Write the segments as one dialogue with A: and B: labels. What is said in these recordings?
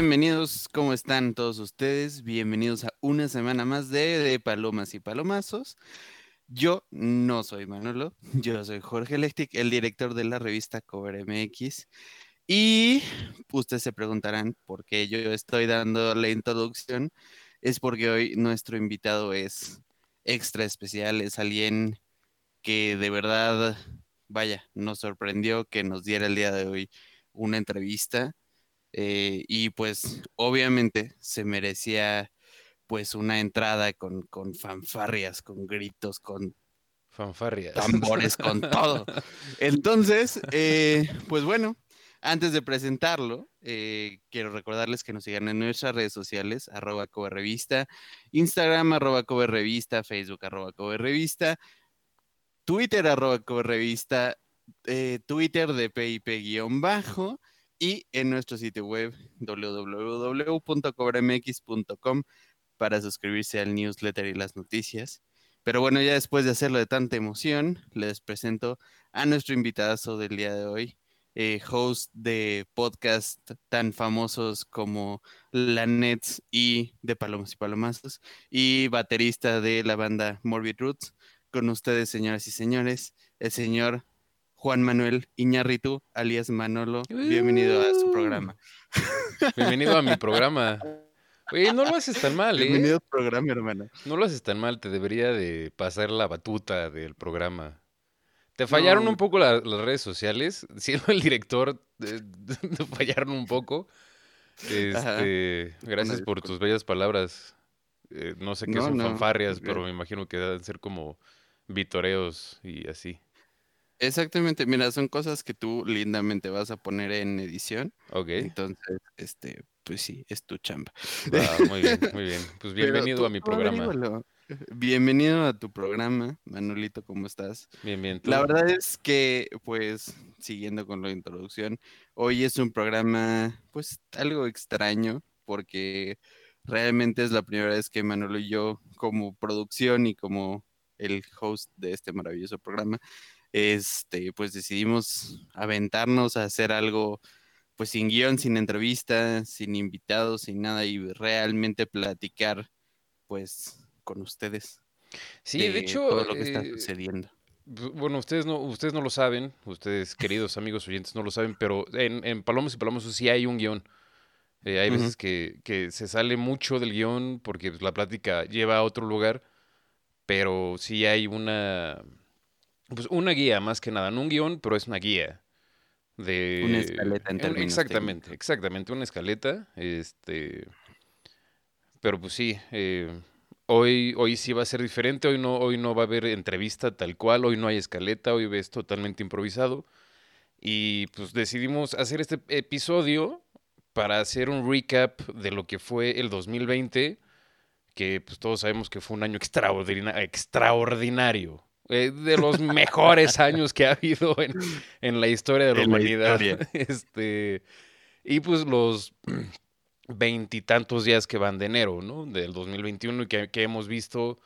A: Bienvenidos, ¿cómo están todos ustedes? Bienvenidos a una semana más de, Palomas y Palomazos. Yo no soy Manolo, yo soy Jorge Electric, el director de la revista Cover MX. Y ustedes se preguntarán por qué yo estoy dando la introducción. Es porque hoy nuestro invitado es extra especial, es alguien que de verdad, vaya, nos sorprendió que nos diera el día de hoy una entrevista eh, y pues obviamente se merecía pues una entrada con, con fanfarrias, con gritos, con
B: fanfarrias,
A: tambores, con todo. Entonces, eh, pues bueno, antes de presentarlo, eh, quiero recordarles que nos sigan en nuestras redes sociales, arroba revista, Instagram, arroba revista, Facebook, arroba revista, Twitter, arroba revista, Twitter de PIP-bajo, y en nuestro sitio web www.cobramx.com para suscribirse al newsletter y las noticias. Pero bueno, ya después de hacerlo de tanta emoción, les presento a nuestro invitado del día de hoy, eh, host de podcast tan famosos como La Nets y de Palomas y Palomazos, y baterista de la banda Morbid Roots. Con ustedes, señoras y señores, el señor Juan Manuel Iñarritu, alias Manolo. Bienvenido a su uh. programa.
B: Bienvenido a mi programa. Oye, no lo haces tan mal,
A: ¿eh? Bienvenido al programa, hermano.
B: No lo haces tan mal, te debería de pasar la batuta del programa. Te fallaron un poco las redes sociales, siendo el director, te, fallaron un poco. Este, gracias por tus bellas palabras. Eh, no sé qué son fanfarrias, pero me imagino que deben ser como vitoreos y así.
A: Exactamente, mira, son cosas que tú lindamente vas a poner en edición.
B: Ok.
A: Entonces, este, pues sí, es tu chamba.
B: muy bien, muy bien. Pues bienvenido a mi programa.
A: Bienvenido a tu programa, Manolito, ¿cómo estás?
B: Bien, bien.
A: La verdad es que, pues, siguiendo con la introducción, hoy es un programa, pues, algo extraño, porque realmente es la primera vez que Manolo y yo, como producción y como el host de este maravilloso programa, este, pues decidimos aventarnos a hacer algo pues sin guion, sin entrevista, sin invitados, sin nada y realmente platicar pues con ustedes.
B: Sí, de, hecho,
A: todo lo que está eh, sucediendo.
B: Bueno, ustedes no, ustedes no lo saben, ustedes queridos amigos oyentes no lo saben, pero en, en Palomos y Palomos sí hay un guion. Eh, hay veces que, que, se sale mucho del guion porque pues, la plática lleva a otro lugar, pero sí hay una, pues una guía, más que nada, no un guion, pero es una guía. De...
A: Una escaleta en términos
B: Exactamente, exactamente, una escaleta. Este. Pero pues sí, eh, hoy, hoy sí va a ser diferente, hoy no, hoy no va a haber entrevista tal cual, hoy no hay escaleta, hoy es totalmente improvisado. Y pues decidimos hacer este episodio para hacer un recap de lo que fue el 2020, que pues todos sabemos que fue un año extraordinario eh, de los mejores años que ha habido en, la historia de la humanidad. Este, y pues los veintitantos días que van de enero, ¿no? Del 2021 y que, hemos visto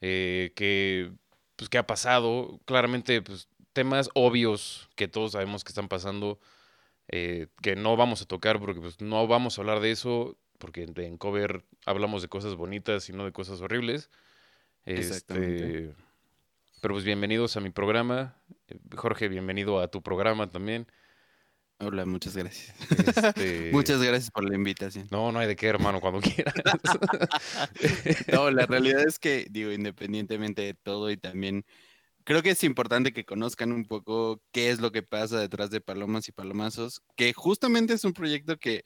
B: eh, que, pues, que ha pasado. Claramente, pues, temas obvios que todos sabemos que están pasando, eh, que no vamos a tocar porque pues, no vamos a hablar de eso, porque en cover hablamos de cosas bonitas y no de cosas horribles. Este, pero pues bienvenidos a mi programa. Eh, Jorge, bienvenido a tu programa también.
A: Hola, muchas gracias. Este muchas gracias por la invitación.
B: No, no hay de qué, hermano, cuando quieras.
A: no, la realidad es que, digo, independientemente de todo y también creo que es importante que conozcan un poco qué es lo que pasa detrás de Palomas y Palomazos, que justamente es un proyecto que,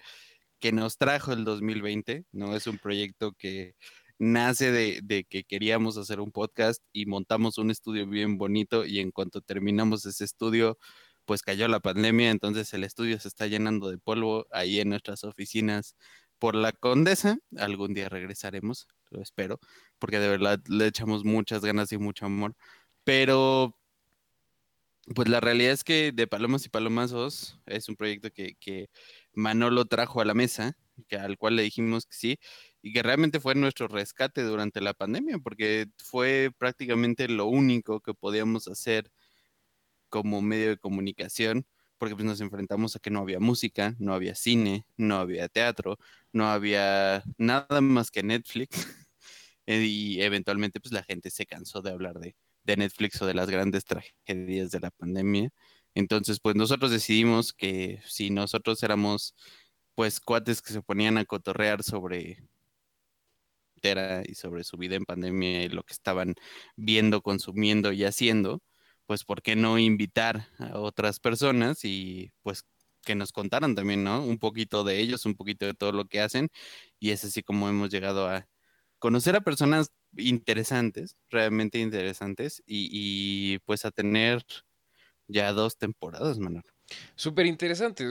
A: que nos trajo el 2020, ¿no? Es un proyecto que nace de, que queríamos hacer un podcast y montamos un estudio bien bonito y en cuanto terminamos ese estudio, pues cayó la pandemia, entonces el estudio se está llenando de polvo ahí en nuestras oficinas por la condesa. Algún día regresaremos, lo espero, porque de verdad le echamos muchas ganas y mucho amor. Pero, pues la realidad es que de Palomas y Palomazos es un proyecto que, que Manolo trajo a la mesa, que, al cual le dijimos que sí, y que realmente fue nuestro rescate durante la pandemia, porque fue prácticamente lo único que podíamos hacer como medio de comunicación porque pues nos enfrentamos a que no había música, no había cine, no había teatro, no había nada más que Netflix. y eventualmente pues la gente se cansó de hablar de, de Netflix o de las grandes tragedias de la pandemia. Entonces, pues nosotros decidimos que si nosotros éramos pues cuates que se ponían a cotorrear sobre y sobre su vida en pandemia y lo que estaban viendo, consumiendo y haciendo, pues ¿por qué no invitar a otras personas y pues que nos contaran también, ¿no? Un poquito de ellos, un poquito de todo lo que hacen y es así como hemos llegado a conocer a personas interesantes, realmente interesantes y, pues a tener ya dos temporadas, Manuel.
B: Súper interesantes,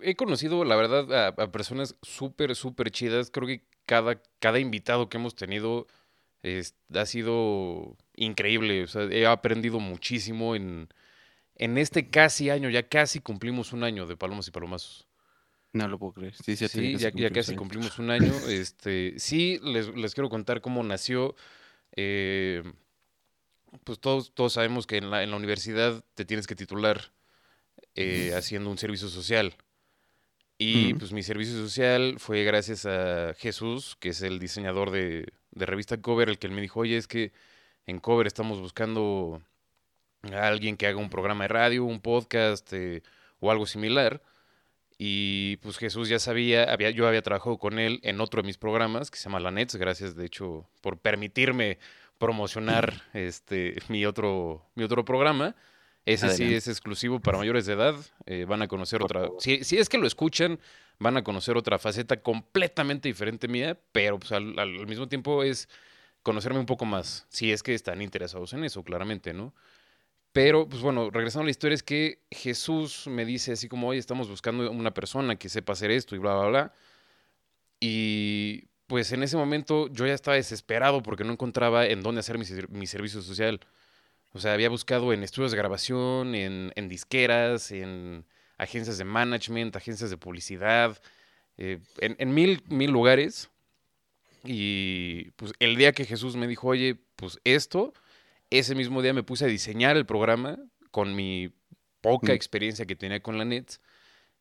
B: He conocido, la verdad, a, a personas súper, súper chidas. Creo que cada, cada invitado que hemos tenido ha sido increíble. O sea, he aprendido muchísimo en, en este casi año. Ya casi cumplimos un año de Palomas y Palomazos.
A: No lo puedo creer. Sí,
B: sí, ya, ya, casi cumplimos un año. Este, sí, les, les quiero contar cómo nació. Eh, pues todos, todos sabemos que en la, en la universidad te tienes que titular eh, haciendo un servicio social. Y pues mi servicio social fue gracias a Jesús, que es el diseñador de, revista Cover, el que él me dijo, oye, es que en Cover estamos buscando a alguien que haga un programa de radio, un podcast eh, o algo similar. Y pues Jesús ya sabía, había, yo había trabajado con él en otro de mis programas que se llama La Nets, gracias de hecho por permitirme promocionar este mi otro, mi otro programa. Ese sí es exclusivo para mayores de edad. Eh, van a conocer otra. Si, es que lo escuchan, van a conocer otra faceta completamente diferente mía, pero pues, al, al, mismo tiempo es conocerme un poco más. Si es que están interesados en eso, claramente, ¿no? Pero, pues bueno, regresando a la historia, es que Jesús me dice así como, oye, estamos buscando una persona que sepa hacer esto y bla, bla, bla. Y pues en ese momento yo ya estaba desesperado porque no encontraba en dónde hacer mi, mi servicio social. O sea, había buscado en estudios de grabación, en, disqueras, en agencias de management, agencias de publicidad, eh, en, mil, mil lugares. Y pues el día que Jesús me dijo, oye, pues esto, ese mismo día me puse a diseñar el programa con mi poca mm. experiencia que tenía con la net.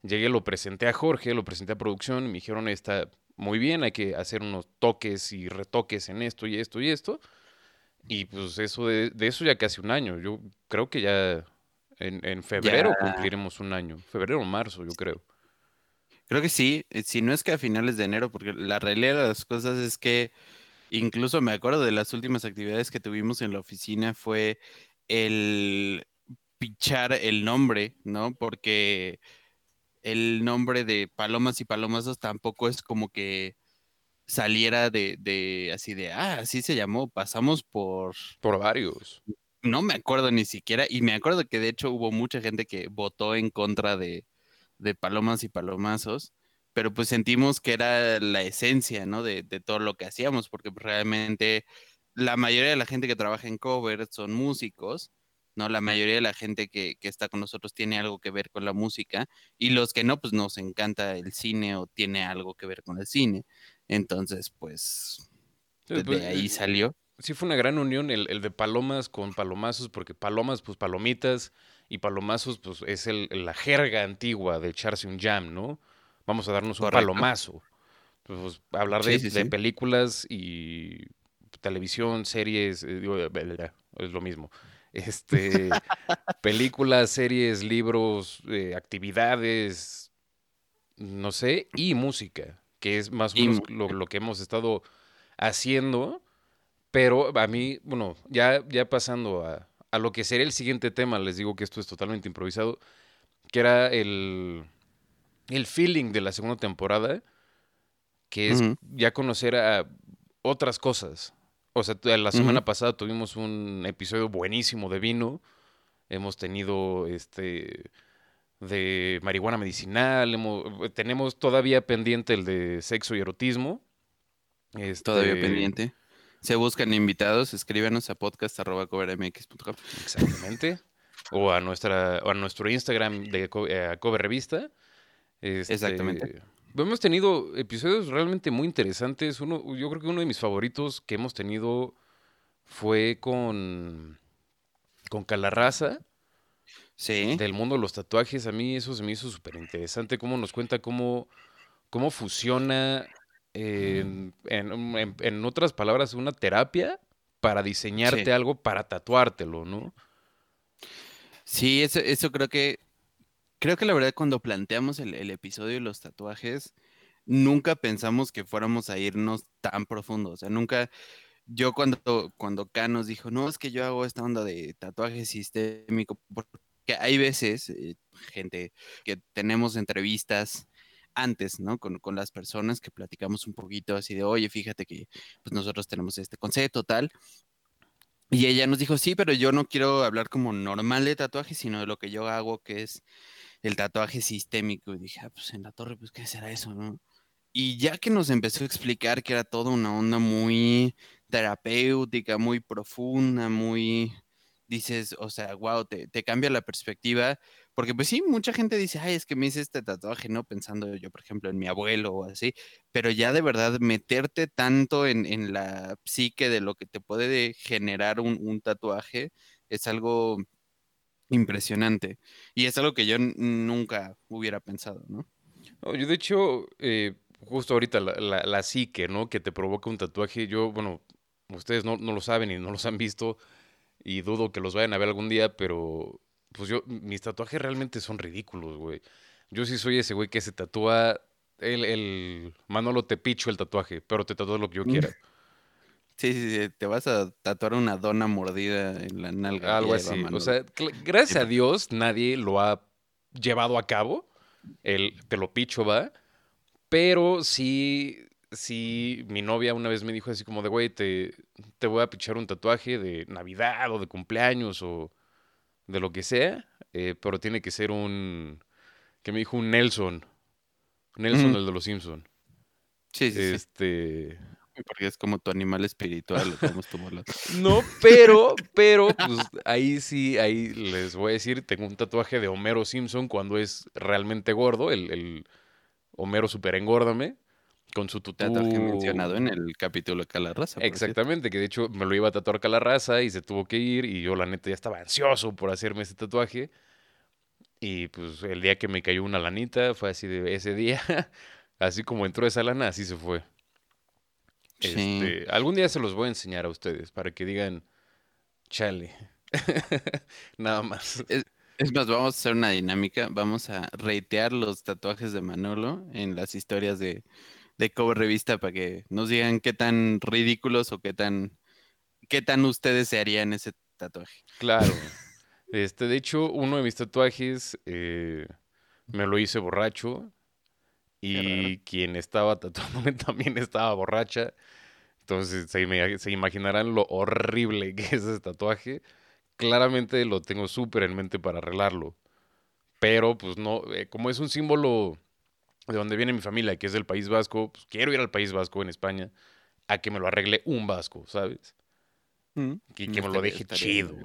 B: Llegué, lo presenté a Jorge, lo presenté a producción, me dijeron, está muy bien, hay que hacer unos toques y retoques en esto y esto y esto. Y pues eso de, eso ya casi un año. Yo creo que ya en, febrero cumpliremos un año. Febrero o marzo, yo creo.
A: Creo que sí. Eh, si no es que a finales de enero, porque la realidad de las cosas es que incluso me acuerdo de las últimas actividades que tuvimos en la oficina fue el pichar el nombre, ¿no? Porque el nombre de Palomas y Palomazos tampoco es como que saliera de, de, así de, ah, así se llamó, pasamos por...
B: Por varios.
A: No me acuerdo ni siquiera, y me acuerdo que de hecho hubo mucha gente que votó en contra de, de Palomas y Palomazos, pero pues sentimos que era la esencia, ¿no? De, de todo lo que hacíamos, porque realmente la mayoría de la gente que trabaja en cover son músicos, ¿no? La mayoría de la gente que, que, está con nosotros tiene algo que ver con la música y los que no, pues nos encanta el cine o tiene algo que ver con el cine. Entonces, pues, desde pues, ahí eh, salió.
B: Sí, fue una gran unión el, de palomas con palomazos, porque palomas, pues palomitas, y palomazos, pues es el, la jerga antigua de echarse un jam, ¿no? Vamos a darnos un palomazo. Pues, hablar de, de películas y televisión, series, eh, es lo mismo. Este, películas, series, libros, eh, actividades, no sé, y música que es más o menos lo, que hemos estado haciendo. Pero a mí, bueno, ya, ya pasando a, a, lo que sería el siguiente tema, les digo que esto es totalmente improvisado, que era el, el feeling de la segunda temporada, que es ya conocer a otras cosas. O sea, la semana pasada tuvimos un episodio buenísimo de vino. Hemos tenido este de marihuana medicinal, tenemos todavía pendiente el de sexo y erotismo.
A: Todavía este pendiente. Se buscan invitados, escríbanos a podcast.covermx.com.
B: Exactamente. o a nuestra a nuestro Instagram de eh, Cover Revista.
A: Este, Exactamente.
B: Hemos tenido episodios realmente muy interesantes. Uno, yo creo que uno de mis favoritos que hemos tenido fue con, con Calarraza del mundo de los tatuajes. A mí eso se me hizo súper interesante, cómo nos cuenta cómo, cómo fusiona, en, en, otras palabras, una terapia para diseñarte algo, para tatuártelo, ¿no?
A: Sí, eso, eso creo que, creo que la verdad cuando planteamos el, el episodio de los tatuajes, nunca pensamos que fuéramos a irnos tan profundo, o sea, nunca yo cuando, cuando K nos dijo, no, es que yo hago esta onda de tatuaje sistémico, porque hay veces, eh, gente, que tenemos entrevistas antes, ¿no? Con, las personas que platicamos un poquito así de, oye, fíjate que pues nosotros tenemos este concepto, tal. Y ella nos dijo, sí, pero yo no quiero hablar como normal de tatuaje, sino de lo que yo hago, que es el tatuaje sistémico. Y dije, ah, pues en la torre, pues, ¿qué será eso, no? Y ya que nos empezó a explicar que era toda una onda muy terapéutica, muy profunda, muy, dices, o sea, wow, te, cambia la perspectiva, porque pues sí, mucha gente dice, ay, es que me hice este tatuaje, ¿no? Pensando yo, por ejemplo, en mi abuelo o así, pero ya de verdad meterte tanto en, la psique de lo que te puede generar un, tatuaje es algo impresionante y es algo que yo nunca hubiera pensado, ¿no?
B: yo de hecho, eh, justo ahorita la, la, psique, ¿no? Que te provoca un tatuaje, yo, bueno, ustedes no, no, lo saben y no los han visto y dudo que los vayan a ver algún día, pero pues yo, mis tatuajes realmente son ridículos, güey. Yo sí soy ese güey que se tatúa el, el Manolo te picho el tatuaje, pero te tatúa lo que yo quiera.
A: Sí, sí, sí, te vas a tatuar una dona mordida en la nalga.
B: Algo así. O sea, gracias a Dios nadie lo ha llevado a cabo. El te lo picho va. Pero sí, sí, mi novia una vez me dijo así como de, güey, te, te voy a pichar un tatuaje de Navidad o de cumpleaños o de lo que sea, eh, pero tiene que ser un, que me dijo un Nelson. Nelson, el de los Simpson.
A: Sí, sí,
B: este...
A: Porque es como tu animal espiritual,
B: No, pero, pero, pues ahí sí, ahí les voy a decir, tengo un tatuaje de Homero Simpson cuando es realmente gordo, el, el Homero super engórdame con su tutú.
A: mencionado en el capítulo de Calarraza.
B: Exactamente, que de hecho me lo iba a tatuar Calarraza y se tuvo que ir y yo la neta ya estaba ansioso por hacerme ese tatuaje. Y pues el día que me cayó una lanita fue así de ese día, así como entró esa lana, así se fue. Este, algún día se los voy a enseñar a ustedes para que digan, chale, nada más.
A: Es más, vamos a hacer una dinámica. Vamos a reitear los tatuajes de Manolo en las historias de, de Cover Revista para que nos digan qué tan ridículos o qué tan, qué tan ustedes se harían ese tatuaje.
B: Claro. Este, de hecho, uno de mis tatuajes eh, me lo hice borracho y quien estaba tatuándome también estaba borracha. Entonces se, se, imaginarán lo horrible que es ese tatuaje. Claramente lo tengo súper en mente para arreglarlo. Pero pues no, eh, como es un símbolo de donde viene mi familia, que es del País Vasco, pues quiero ir al País Vasco en España a que me lo arregle un vasco, ¿sabes? Mm, que, me lo deje chido,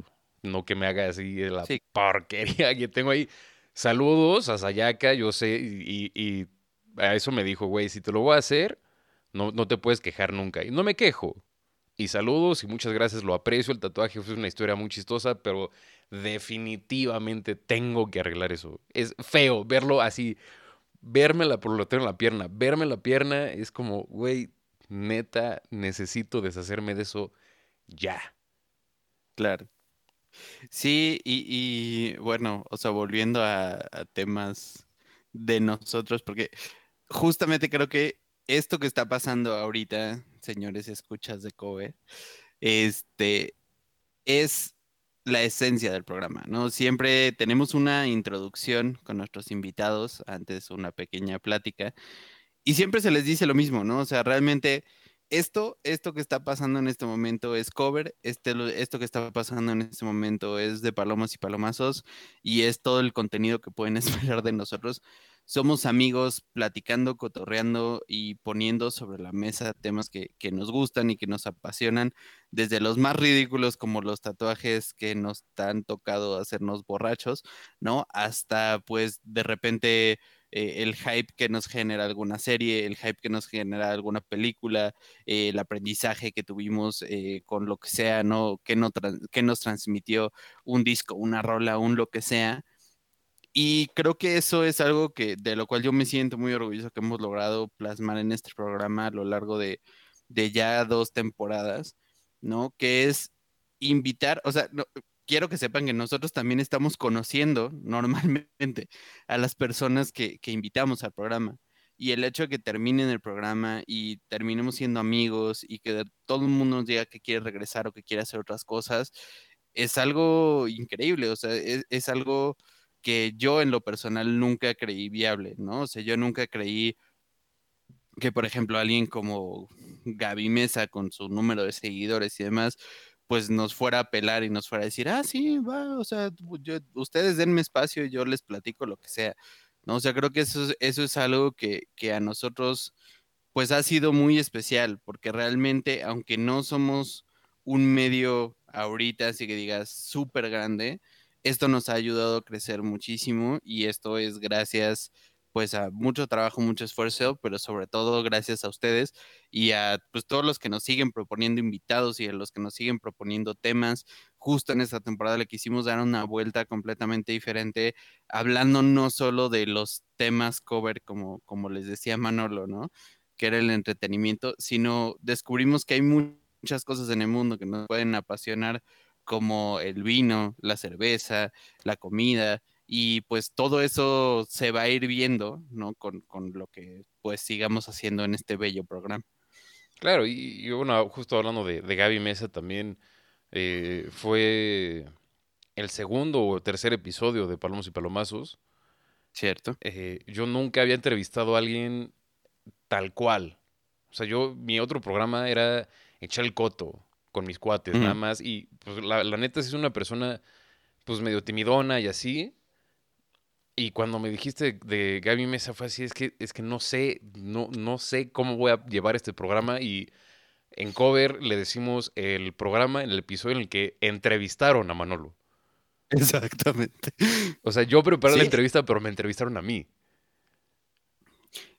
B: no que me haga así la porquería que tengo ahí. Saludos a Sayaka, yo sé, y, a eso me dijo, güey, si te lo voy a hacer, no, no te puedes quejar nunca. Y no me quejo. Y saludos y muchas gracias, lo aprecio. El tatuaje fue una historia muy chistosa, pero definitivamente tengo que arreglar eso. Es feo verlo así verme la en la pierna, verme la pierna es como, güey, neta, necesito deshacerme de eso ya.
A: Claro. Sí, y, bueno, o sea, volviendo a, temas de nosotros, porque justamente creo que esto que está pasando ahorita, señores escuchas de Kobe, este, es la esencia del programa, ¿no? Siempre tenemos una introducción con nuestros invitados, antes una pequeña plática, y siempre se les dice lo mismo, ¿no? O sea, realmente esto, esto que está pasando en este momento es cover, este, esto que está pasando en este momento es de Palomas y Palomazos, y es todo el contenido que pueden esperar de nosotros somos amigos platicando, cotorreando y poniendo sobre la mesa temas que, nos gustan y que nos apasionan, desde los más ridículos como los tatuajes que nos han tocado hacernos borrachos, ¿no? Hasta pues de repente eh, el hype que nos genera alguna serie, el hype que nos genera alguna película, eh, el aprendizaje que tuvimos eh, con lo que sea, ¿no? Que, no que nos transmitió un disco, una rola, un lo que sea. Y creo que eso es algo que de lo cual yo me siento muy orgulloso que hemos logrado plasmar en este programa a lo largo de, de ya dos temporadas, ¿no? Que es invitar, o sea, quiero que sepan que nosotros también estamos conociendo normalmente a las personas que, invitamos al programa. Y el hecho de que terminen el programa y terminemos siendo amigos y que todo el mundo nos diga que quiere regresar o que quiere hacer otras cosas, es algo increíble, o sea, es, es algo que yo en lo personal nunca creí viable, ¿no? O sea, yo nunca creí que, por ejemplo, alguien como Gaby Mesa, con su número de seguidores y demás, pues nos fuera a pelar y nos fuera a decir, ah, sí, va, o sea, ustedes denme espacio y yo les platico lo que sea. ¿no? O sea, creo que eso, eso es algo que, que a nosotros, pues ha sido muy especial, porque realmente, aunque no somos un medio ahorita, así que digas, súper grande, esto nos ha ayudado a crecer muchísimo y esto es gracias pues a mucho trabajo, mucho esfuerzo, pero sobre todo gracias a ustedes y a pues todos los que nos siguen proponiendo invitados y a los que nos siguen proponiendo temas. Justo en esta temporada le quisimos dar una vuelta completamente diferente, hablando no solo de los temas cover, como, como les decía Manolo, ¿no? Que era el entretenimiento, sino descubrimos que hay muchas cosas en el mundo que nos pueden apasionar, como el vino, la cerveza, la comida, y pues todo eso se va a ir viendo, ¿no? Con, lo que pues sigamos haciendo en este bello programa.
B: Claro, y, bueno, justo hablando de, de Gaby Mesa también, eh, fue el segundo o tercer episodio de Palomos y Palomazos.
A: Cierto.
B: Eh, yo nunca había entrevistado a alguien tal cual. O sea, yo, mi otro programa era echar el coto con mis cuates, nada más. Y pues la, la neta es una persona pues medio timidona y así. Y cuando me dijiste de Gaby Mesa fue así, es que, es que no sé, no, no sé cómo voy a llevar este programa y en cover le decimos el programa en el episodio en el que entrevistaron a Manolo.
A: Exactamente.
B: O sea, yo preparé la entrevista, pero me entrevistaron a mí.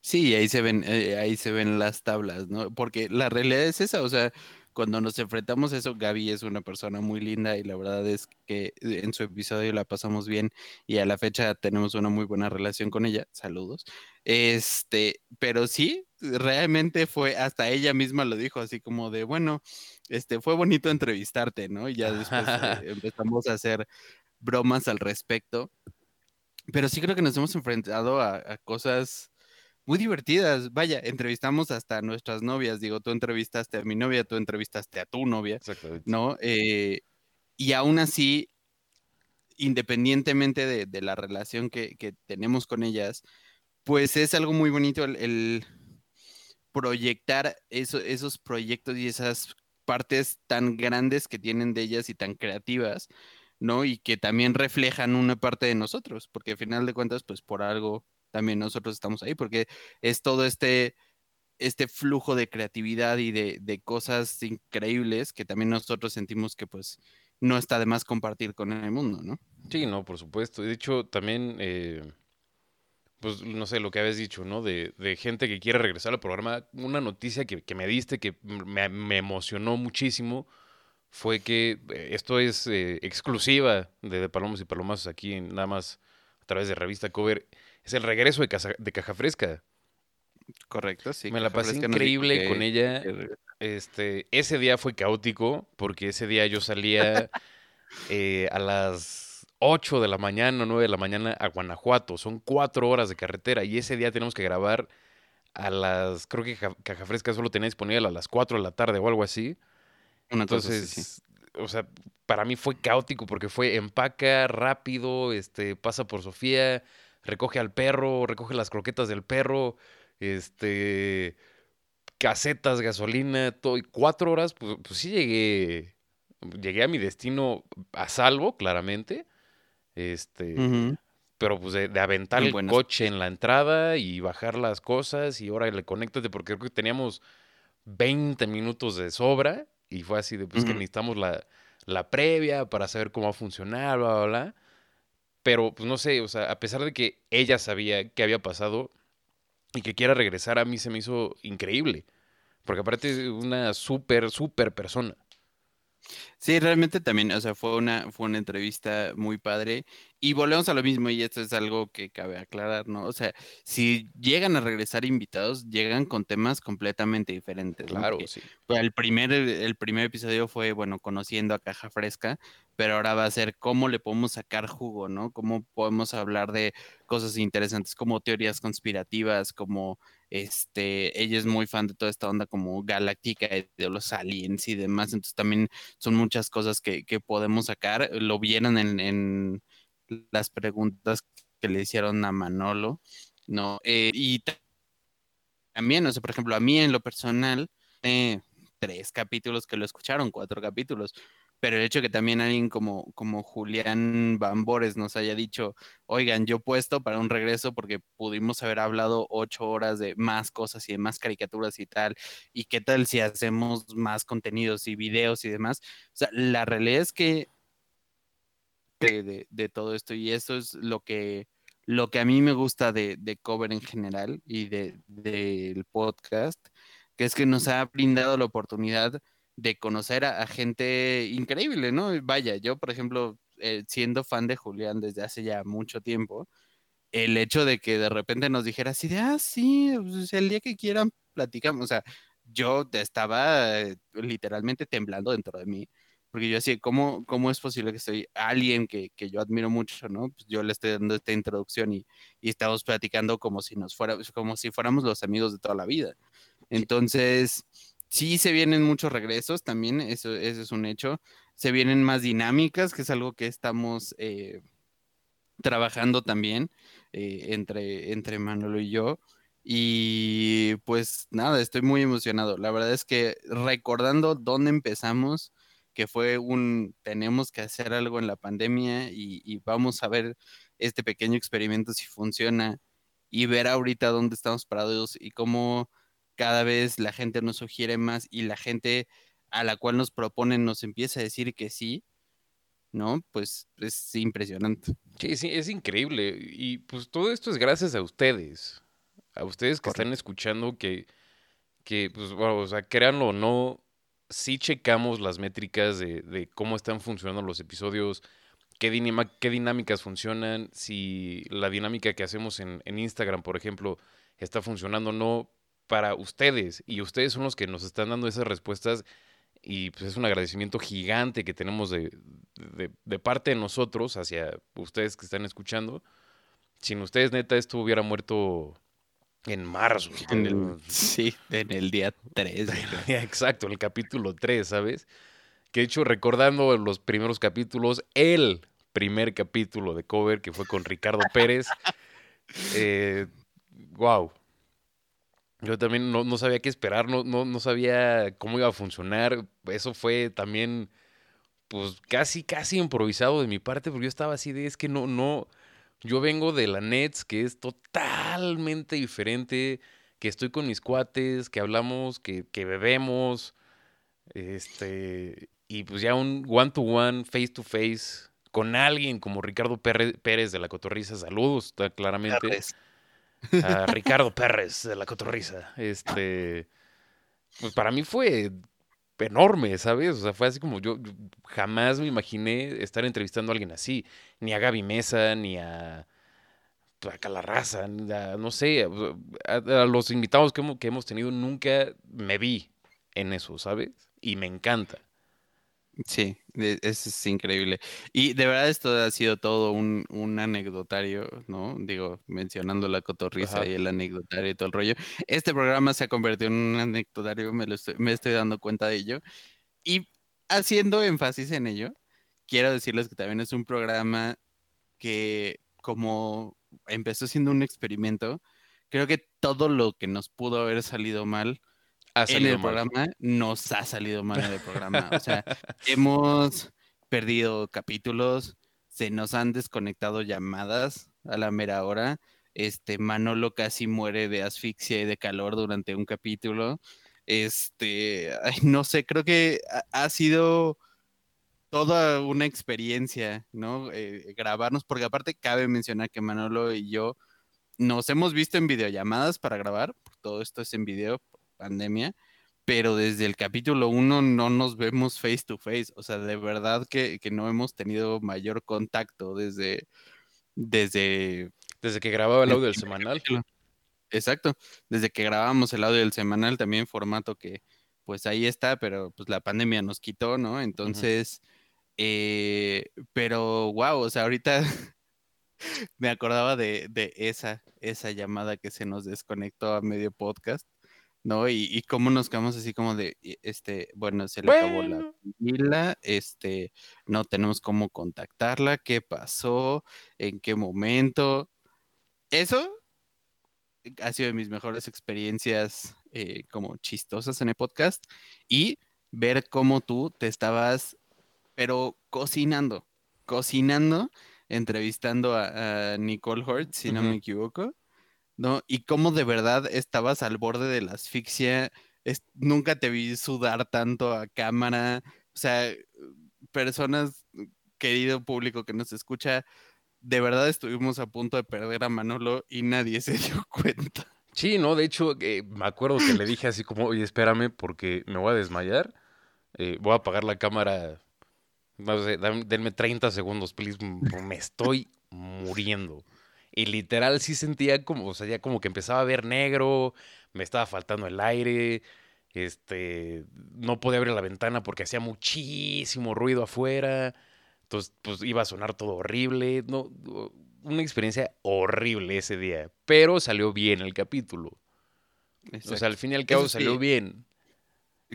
A: Sí, ahí se ven, eh, ahí se ven las tablas, ¿no? Porque la realidad es esa, o sea, cuando nos enfrentamos a eso, Gaby es una persona muy linda y la verdad es que en su episodio la pasamos bien y a la fecha tenemos una muy buena relación con ella. Saludos. Este, pero sí, realmente fue, hasta ella misma lo dijo, así como de, bueno, este, fue bonito entrevistarte, ¿no? Y ya después eh, empezamos a hacer bromas al respecto. Pero sí creo que nos hemos enfrentado a cosas muy divertidas. Vaya, entrevistamos hasta a nuestras novias. Digo, tú entrevistaste a mi novia, tú entrevistaste a tu novia, ¿no? Eh, y aún así, independientemente de, la relación que, tenemos con ellas, pues es algo muy bonito el, proyectar esos proyectos y esas partes tan grandes que tienen de ellas y tan creativas, ¿no? Y que también reflejan una parte de nosotros, porque al final de cuentas, pues por algo también nosotros estamos ahí, porque es todo este, este flujo de creatividad y de, cosas increíbles que también nosotros sentimos que pues no está de más compartir con el mundo, ¿no?
B: Sí, no, por supuesto. De hecho, también, eh, pues no sé, lo que habías dicho, ¿no? De, gente que quiere regresar al programa, una noticia que, me diste que me, emocionó muchísimo fue que eh, esto es eh, exclusiva de, de, Palomos y Palomazos aquí, nada más a través de Revista Cover es el regreso de, de Caja Fresca.
A: Correcto, sí.
B: Me la pasé increíble con ella. Este, ese día fue caótico porque ese día yo salía eh, a las 8 de la mañana, 9 de la mañana a Guanajuato. Son cuatro horas de carretera y ese día tenemos que grabar a las, creo que Caja Fresca solo tenía disponible a las 4 de la tarde o algo así. Entonces, o sea, para mí fue caótico porque fue empaca rápido, este, pasa por Sofía, recoge al perro, recoge las croquetas del perro, este, casetas, gasolina, todo. Y cuatro horas, pues, pues sí llegué, llegué a mi destino a salvo, claramente. Este, pero pues de, aventar el coche en la entrada y bajar las cosas y ahora le conéctate porque creo que teníamos 20 minutos de sobra y fue así de pues que necesitamos la, la previa para saber cómo va a funcionar, bla, bla, bla. Pero, pues no sé, o sea, a pesar de que ella sabía qué había pasado y que quiera regresar, a mí se me hizo increíble. Porque aparte es una súper, súper persona.
A: Sí, realmente también, o sea, fue una, fue una entrevista muy padre. Y volvemos a lo mismo, y esto es algo que cabe aclarar, ¿no? O sea, si llegan a regresar invitados, llegan con temas completamente diferentes.
B: Claro, sí.
A: El primer, el primer episodio fue, bueno, conociendo a Caja Fresca, pero ahora va a ser cómo le podemos sacar jugo, ¿no? Cómo podemos hablar de cosas interesantes como teorías conspirativas, como este, ella es muy fan de toda esta onda como galáctica de los aliens y demás, entonces también son muchas cosas que, podemos sacar. Lo vieron en, las preguntas que le hicieron a Manolo, ¿no? Eh, y también, no sé, por ejemplo, a mí en lo personal, eh, tres capítulos que lo escucharon, cuatro capítulos pero el hecho que también alguien como, como Julián Bambores nos haya dicho, oigan, yo puesto para un regreso porque pudimos haber hablado ocho horas de más cosas y de más caricaturas y tal, y qué tal si hacemos más contenidos y videos y demás. O sea, la realidad es que de, todo esto, y eso es lo que, lo que a mí me gusta de, de Cover en general y del de, podcast, que es que nos ha brindado la oportunidad de conocer a, gente increíble, ¿no? Vaya, yo, por ejemplo, eh, siendo fan de Julián desde hace ya mucho tiempo, el hecho de que de repente nos dijera así de, ah, sí, pues, el día que quieran platicamos, o sea, yo estaba eh, literalmente temblando dentro de mí, porque yo decía, ¿cómo, cómo es posible que soy alguien que, que yo admiro mucho, ¿no? Pues yo le estoy dando esta introducción y, y estamos platicando como si nos fuera, como si fuéramos los amigos de toda la vida. Entonces, Sí, se vienen muchos regresos también, eso, es un hecho. Se vienen más dinámicas, que es algo que estamos eh, trabajando también eh, entre, entre Manolo y yo. Y pues nada, estoy muy emocionado. La verdad es que recordando dónde empezamos, que fue un, tenemos que hacer algo en la pandemia y, y vamos a ver este pequeño experimento si funciona y ver ahorita dónde estamos parados y cómo cada vez la gente nos sugiere más y la gente a la cual nos proponen nos empieza a decir que sí, ¿no? Pues es impresionante.
B: Sí, sí, es increíble. Y pues todo esto es gracias a ustedes, a ustedes que están escuchando que, que, pues, bueno, o sea, créanlo o no, sí checamos las métricas de, cómo están funcionando los episodios, qué, dinámicas funcionan, si la dinámica que hacemos en, en Instagram, por ejemplo, está funcionando o no, para ustedes y ustedes son los que nos están dando esas respuestas y pues es un agradecimiento gigante que tenemos de, de, parte de nosotros hacia ustedes que están escuchando. Sin ustedes, neta, esto hubiera muerto en marzo.
A: sí, en el día 3.
B: Exacto, el capítulo 3, ¿sabes? Que de hecho, recordando los primeros capítulos, el primer capítulo de cover que fue con Ricardo Pérez. eh, wow, yo también no, sabía qué esperar, no, no, sabía cómo iba a funcionar. Eso fue también, pues casi, casi improvisado de mi parte, porque yo estaba así de, es que no, no, yo vengo de la Nets, que es totalmente diferente, que estoy con mis cuates, que hablamos, que, que bebemos, este, y pues ya un one to one, face to face, con alguien como Ricardo Pérez de la Cotorriza, saludos, claramente a Ricardo Pérez de la Cotorriza. Este, pues para mí fue enorme, ¿sabes? O sea, fue así como yo, jamás me imaginé estar entrevistando a alguien así, ni a Gaby Mesa, ni a, pues, a Calarraza, no sé, a, los invitados que hemos, que hemos tenido nunca me vi en eso, ¿sabes? Y me encanta.
A: Sí, eso es increíble. Y de verdad esto ha sido todo un, un anecdotario, ¿no? Digo, mencionando la cotorriza y el anecdotario y todo el rollo. Este programa se ha convertido en un anecdotario, me, lo estoy, me estoy dando cuenta de ello. Y haciendo énfasis en ello, quiero decirles que también es un programa que como empezó siendo un experimento, creo que todo lo que nos pudo haber salido mal en el programa nos ha salido mal en el programa. O sea, hemos perdido capítulos, se nos han desconectado llamadas a la mera hora. Este Manolo casi muere de asfixia y de calor durante un capítulo. Este, no sé, creo que ha, sido toda una experiencia, ¿no? Eh, grabarnos, porque aparte cabe mencionar que Manolo y yo nos hemos visto en videollamadas para grabar, todo esto es en video, pandemia, pero desde el capítulo 1 no nos vemos face to face, o sea, de verdad que, no hemos tenido mayor contacto desde... Desde,
B: desde que grababa el audio del semanal.
A: Exacto, desde que grabamos el audio del semanal, también formato que pues ahí está, pero pues la pandemia nos quitó, ¿no? Entonces, eh, pero wow, o sea, ahorita me acordaba de, esa, esa llamada que se nos desconectó a medio podcast, ¿no? Y, cómo nos quedamos así como de, este, bueno, se le acabó la pila, este, no tenemos cómo contactarla, qué pasó, en qué momento. Eso ha sido de mis mejores experiencias eh, como chistosas en el podcast y ver cómo tú te estabas, pero cocinando, cocinando, entrevistando a, Nicole Hort, si no me equivoco, ¿no? Y cómo de verdad estabas al borde de la asfixia, nunca te vi sudar tanto a cámara, o sea, personas, querido público que nos escucha, de verdad estuvimos a punto de perder a Manolo y nadie se dio cuenta.
B: Sí, no, de hecho, eh, me acuerdo que le dije así como, oye, espérame porque me voy a desmayar, eh, voy a apagar la cámara, no sé, denme 30 segundos, please, me estoy muriendo. Y literal sí sentía como, o sea, ya como que empezaba a ver negro, me estaba faltando el aire, este, no podía abrir la ventana porque hacía muchísimo ruido afuera. Entonces, pues iba a sonar todo horrible. No, una experiencia horrible ese día. Pero salió bien el capítulo. O sea, al fin y al cabo salió bien.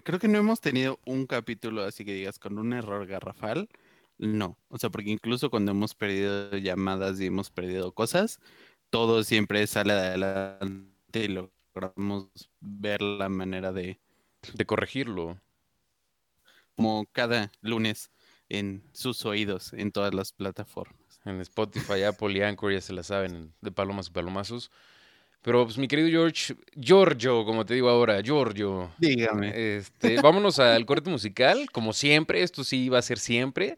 A: Creo que no hemos tenido un capítulo así que digas con un error garrafal. No. O sea, porque incluso cuando hemos perdido llamadas y hemos perdido cosas, todo siempre sale adelante y logramos ver la manera de,
B: de corregirlo.
A: Como cada lunes en sus oídos en todas las plataformas.
B: En Spotify, Apple y Anchor ya se la saben de palomas y palomazos. Pero pues mi querido George, Giorgio, como te digo ahora, Giorgio.
A: Dígame.
B: Este, vámonos al corte musical, como siempre, esto sí va a ser siempre.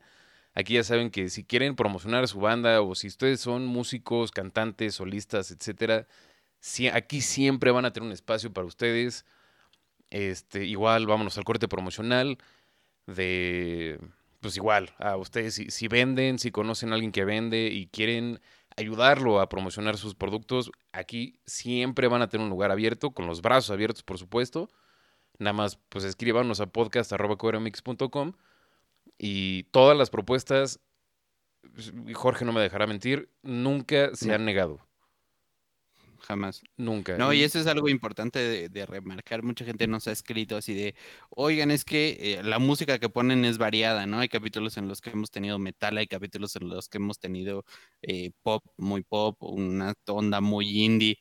B: Aquí ya saben que si quieren promocionar su banda o si ustedes son músicos, cantantes, solistas, etcétera, aquí siempre van a tener un espacio para ustedes. Este, igual vámonos al corte promocional de pues igual, a ustedes si, venden, si conocen a alguien que vende y quieren ayudarlo a promocionar sus productos, aquí siempre van a tener un lugar abierto, con los brazos abiertos, por supuesto. Nada más, pues escríbanos a podcast.com y todas las propuestas, pues, Jorge no me dejará mentir, nunca se han negado
A: jamás.
B: Nunca.
A: No, y eso es algo importante de, remarcar. Mucha gente nos ha escrito así de, oigan, es que eh, la música que ponen es variada, ¿no? Hay capítulos en los que hemos tenido metal, hay capítulos en los que hemos tenido eh, pop, muy pop, una onda muy indie.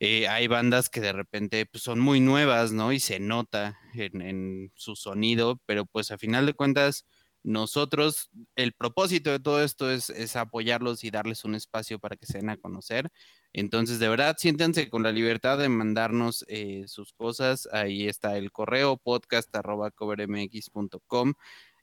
A: Eh, hay bandas que de repente pues, son muy nuevas, ¿no? Y se nota en, en su sonido, pero pues a final de cuentas nosotros, el propósito de todo esto es, apoyarlos y darles un espacio para que se den a conocer. Entonces, de verdad, siéntanse con la libertad de mandarnos eh, sus cosas. Ahí está el correo podcast.covermx.com.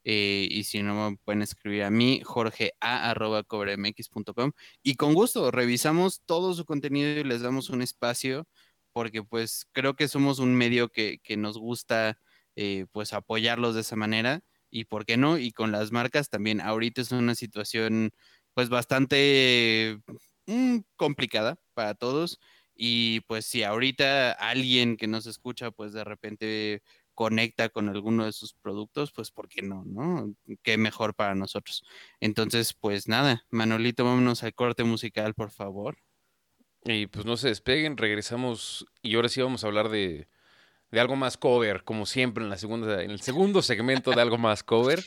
A: Eh, y si no, pueden escribir a mí, jorgea.covermx.com. Y con gusto, revisamos todo su contenido y les damos un espacio, porque pues creo que somos un medio que, que nos gusta eh, pues apoyarlos de esa manera. Y por qué no, y con las marcas también. Ahorita es una situación pues bastante Mm, complicada para todos. Y pues si ahorita alguien que nos escucha, pues de repente conecta con alguno de sus productos, pues ¿por qué no? ¿No? Qué mejor para nosotros. Entonces, pues nada, Manolito, vámonos al corte musical, por favor.
B: Y pues no se despeguen, regresamos y ahora sí vamos a hablar de, de algo más cover, como siempre en la segunda, en el segundo segmento de algo más cover.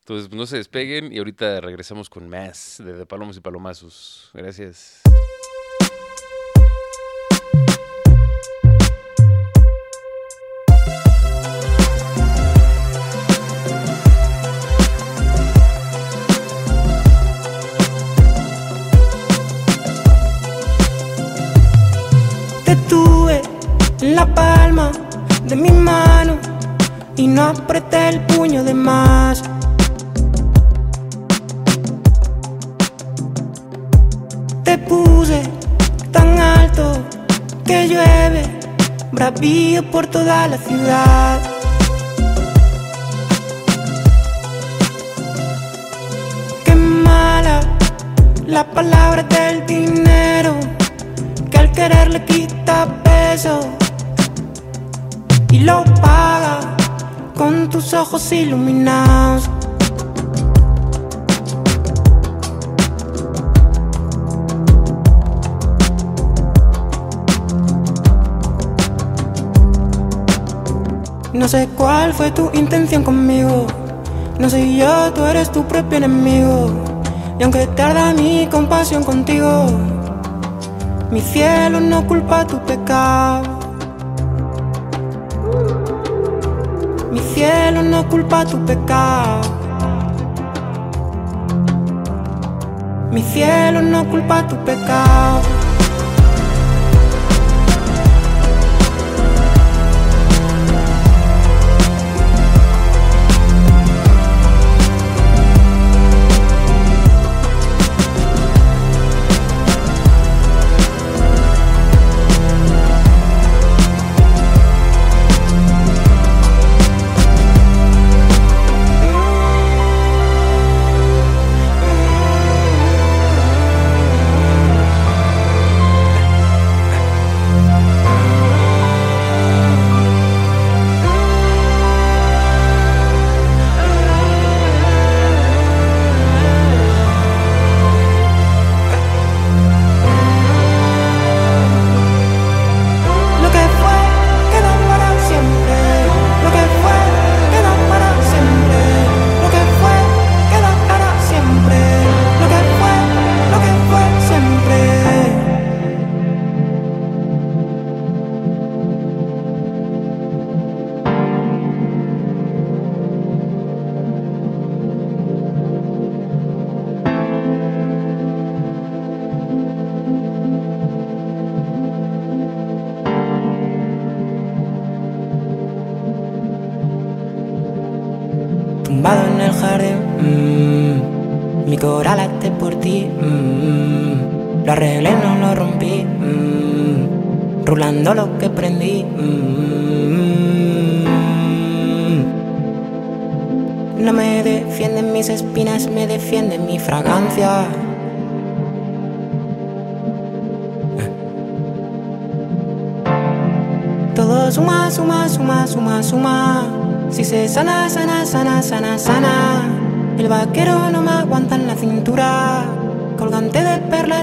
B: Entonces, no se despeguen y ahorita regresamos con más de, de Palomos y Palomazos. Gracias.
C: Te tuve la palma de mi mano y no apreté el puño de más. Te puse tan alto que llueve, bravío por toda la ciudad. Qué mala la palabra del dinero, que al querer le quita peso y lo paga con tus ojos iluminados. No sé cuál fue tu intención conmigo. No soy yo, tú eres tu propio enemigo. Y aunque tarda mi compasión contigo, mi cielo no culpa tu pecado. Cielo no culpa tu pecado. Mi cielo no culpa tu pecado.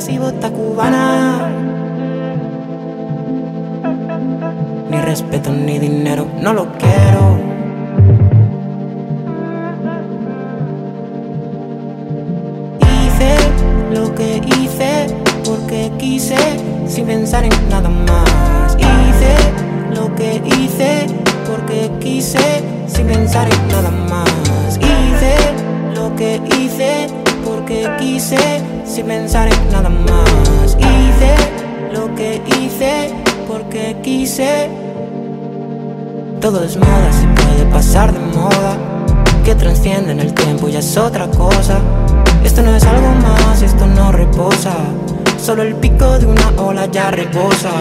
C: De perlas y bota cubana. Ni respeto ni dinero, no lo quiero. Hice lo que hice porque quise, sin pensar en nada más. Hice lo que hice porque quise sin pensar en nada más. Hice lo que hice porque quise sin pensar en nada más. Hice lo que hice porque quise. Todo es moda, se puede pasar de moda. Que trasciende en el tiempo ya es otra cosa. Esto no es algo más, esto no reposa. Solo el pico de una ola ya reposa.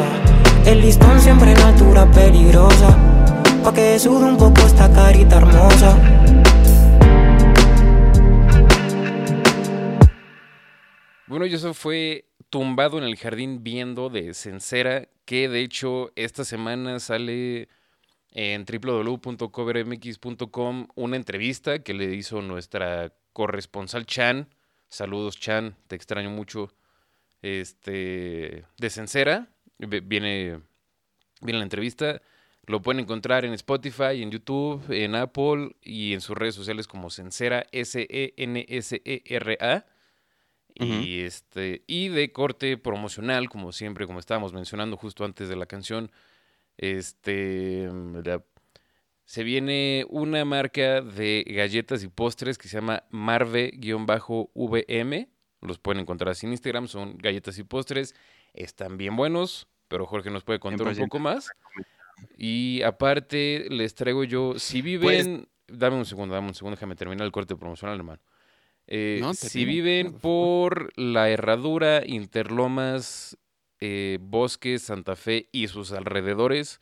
C: El listón siempre en altura peligrosa pa' que sude un poco esta carita hermosa.
B: Bueno, y eso fue tumbado en el jardín viendo de Sencera, que de hecho esta semana sale en www.covermx.com una entrevista que le hizo nuestra corresponsal Chan. Saludos Chan, te extraño mucho. Este de Sencera, viene viene la entrevista. Lo pueden encontrar en Spotify, en YouTube, en Apple y en sus redes sociales como Y este, y de corte promocional, como siempre, como estábamos mencionando justo antes de la canción. Este se viene una marca de galletas y postres que se llama Marve-VM. Los pueden encontrar así en Instagram, son galletas y postres. Están bien buenos, pero Jorge nos puede contar un poco más. Y aparte, les traigo yo, si pues viven, dame un segundo, dame un segundo, déjame terminar el corte promocional, hermano. Eh, si viven por la Herradura, Interlomas, eh, Bosques, Santa Fe y sus alrededores,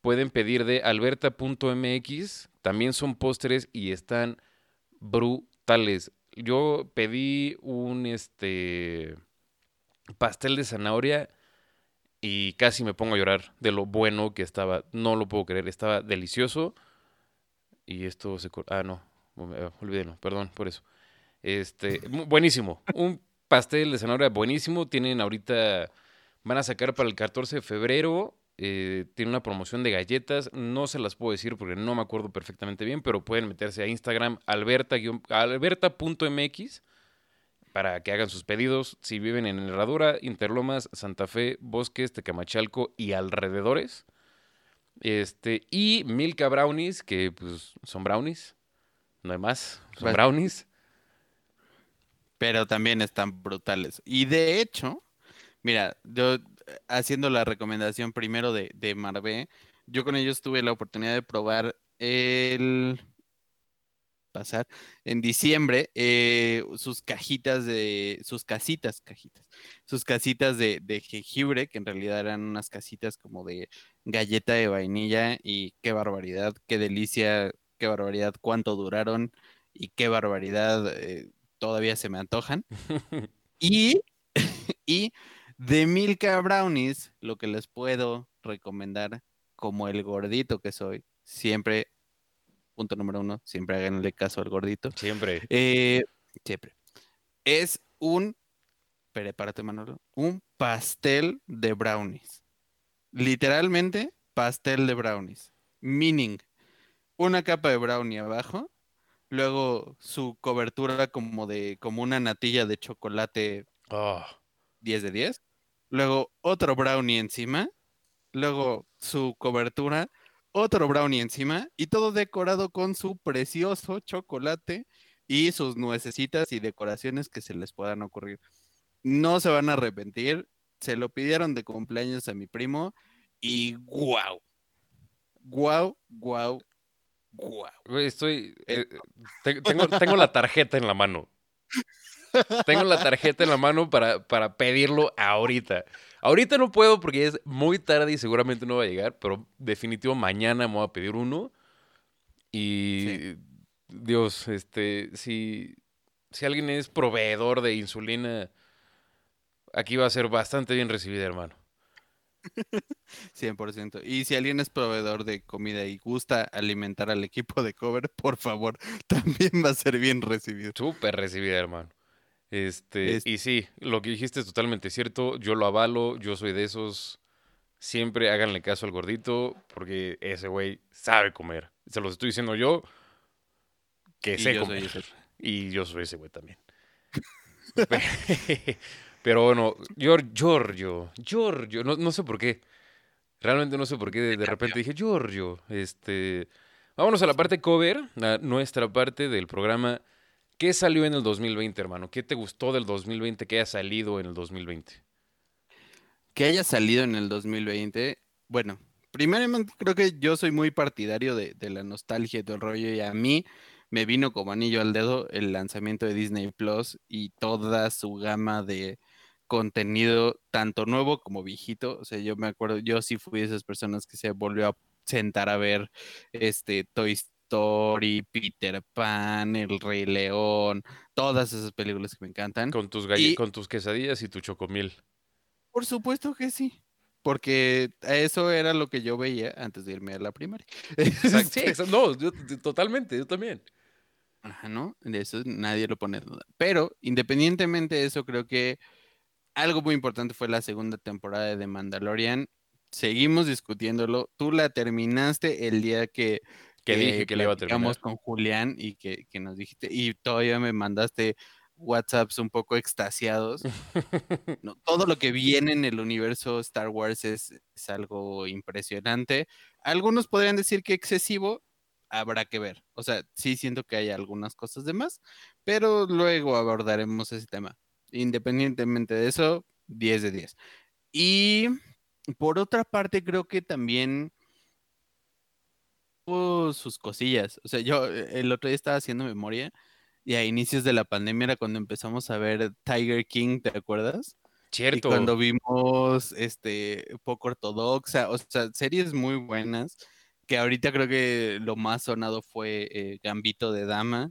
B: pueden pedir de alberta.mx. También son postres y están brutales. Yo pedí un este pastel de zanahoria y casi me pongo a llorar de lo bueno que estaba. No lo puedo creer, estaba delicioso. Y esto se ah no, olvídelo, perdón por eso. Este, buenísimo. Un pastel de zanahoria buenísimo. Tienen ahorita van a sacar para el 14 de febrero eh, tiene una promoción de galletas. No se las puedo decir porque no me acuerdo perfectamente bien, pero pueden meterse a Instagram alberta.mx para que hagan sus pedidos. Si viven en Herradura, Interlomas, Santa Fe, Bosques, Tecamachalco y alrededores. Este, y Milka Brownies, que pues son brownies. No hay más, son brownies.
A: Pero también están brutales. Y de hecho, mira, yo haciendo la recomendación primero de, de Marvé, yo con ellos tuve la oportunidad de probar el pasar en diciembre eh, sus cajitas de sus casitas cajitas sus casitas de, de, jengibre que en realidad eran unas casitas como de galleta de vainilla y qué barbaridad qué delicia qué barbaridad cuánto duraron y qué barbaridad eh, todavía se me antojan y y de Milka Brownies, lo que les puedo recomendar, como el gordito que soy, siempre, punto número uno, siempre háganle caso al gordito.
B: Siempre.
A: Eh, siempre. Es un, prepárate Manolo, un pastel de brownies. Literalmente, pastel de brownies. Meaning, una capa de brownie abajo, luego su cobertura como de, como una natilla de chocolate. Oh 10 de 10. Luego otro brownie encima. Luego su cobertura, otro brownie encima. Y todo decorado con su precioso chocolate y sus nuecesitas y decoraciones que se les puedan ocurrir. No se van a arrepentir. Se lo pidieron de cumpleaños a mi primo y wow. Wow, wow, wow.
B: Estoy. Eh, eh, tengo, tengo la tarjeta en la mano. Tengo la tarjeta en la mano para, para pedirlo ahorita. Ahorita no puedo porque es muy tarde y seguramente no va a llegar, pero definitivo mañana me voy a pedir uno. Y Dios, este, si, si alguien es proveedor de insulina, aquí va a ser bastante bien recibida, hermano.
A: 100%. Y si alguien es proveedor de comida y gusta alimentar al equipo de cover, por favor, también va a ser bien recibido.
B: Súper recibida, hermano. Este, y sí, lo que dijiste es totalmente cierto. Yo lo avalo, yo soy de esos. Siempre háganle caso al gordito, porque ese güey sabe comer. Se los estoy diciendo yo, que sé comer. Y yo soy ese güey también. Pero bueno, Giorgio, Giorgio, no, no sé por qué. Realmente no sé por qué de, repente dije Giorgio. Este, vámonos a la parte cover, a nuestra parte del programa ¿Qué salió en el 2020, hermano? ¿Qué te gustó del 2020 que haya salido en el 2020?
A: Que haya salido en el 2020. Bueno, primeramente creo que yo soy muy partidario de, la nostalgia y todo el rollo y a mí me vino como anillo al dedo el lanzamiento de Disney Plus y toda su gama de contenido, tanto nuevo como viejito. O sea, yo me acuerdo, yo sí fui de esas personas que se volvió a sentar a ver este Toy Story, Peter Pan, El Rey León, todas esas películas que me encantan.
B: Con tus, con tus quesadillas y tu chocomil.
A: Por supuesto que sí. Porque eso era lo que yo veía antes de irme a la primaria.
B: sí, no, totalmente, yo también.
A: Ajá, ¿no? De eso nadie lo pone en duda. Pero independientemente de eso, creo que algo muy importante fue la segunda temporada de The Mandalorian. Seguimos discutiéndolo. Tú la terminaste el día que
B: que, dije que le iba a terminar.
A: con Julián y que, nos dijiste, y todavía me mandaste WhatsApps un poco extasiados. todo lo que viene en el universo Star Wars es, algo impresionante. Algunos podrían decir que excesivo, habrá que ver. O sea, sí siento que hay algunas cosas de más, pero luego abordaremos ese tema. Independientemente de eso, 10 de 10. Y por otra parte, creo que también sus cosillas. O sea, yo eh, el otro día estaba haciendo memoria y a inicios de la pandemia era cuando empezamos a ver Tiger King, ¿te acuerdas?
B: Cierto.
A: Y cuando vimos este poco ortodoxa, o sea, series muy buenas, que ahorita creo que lo más sonado fue eh, Gambito de Dama,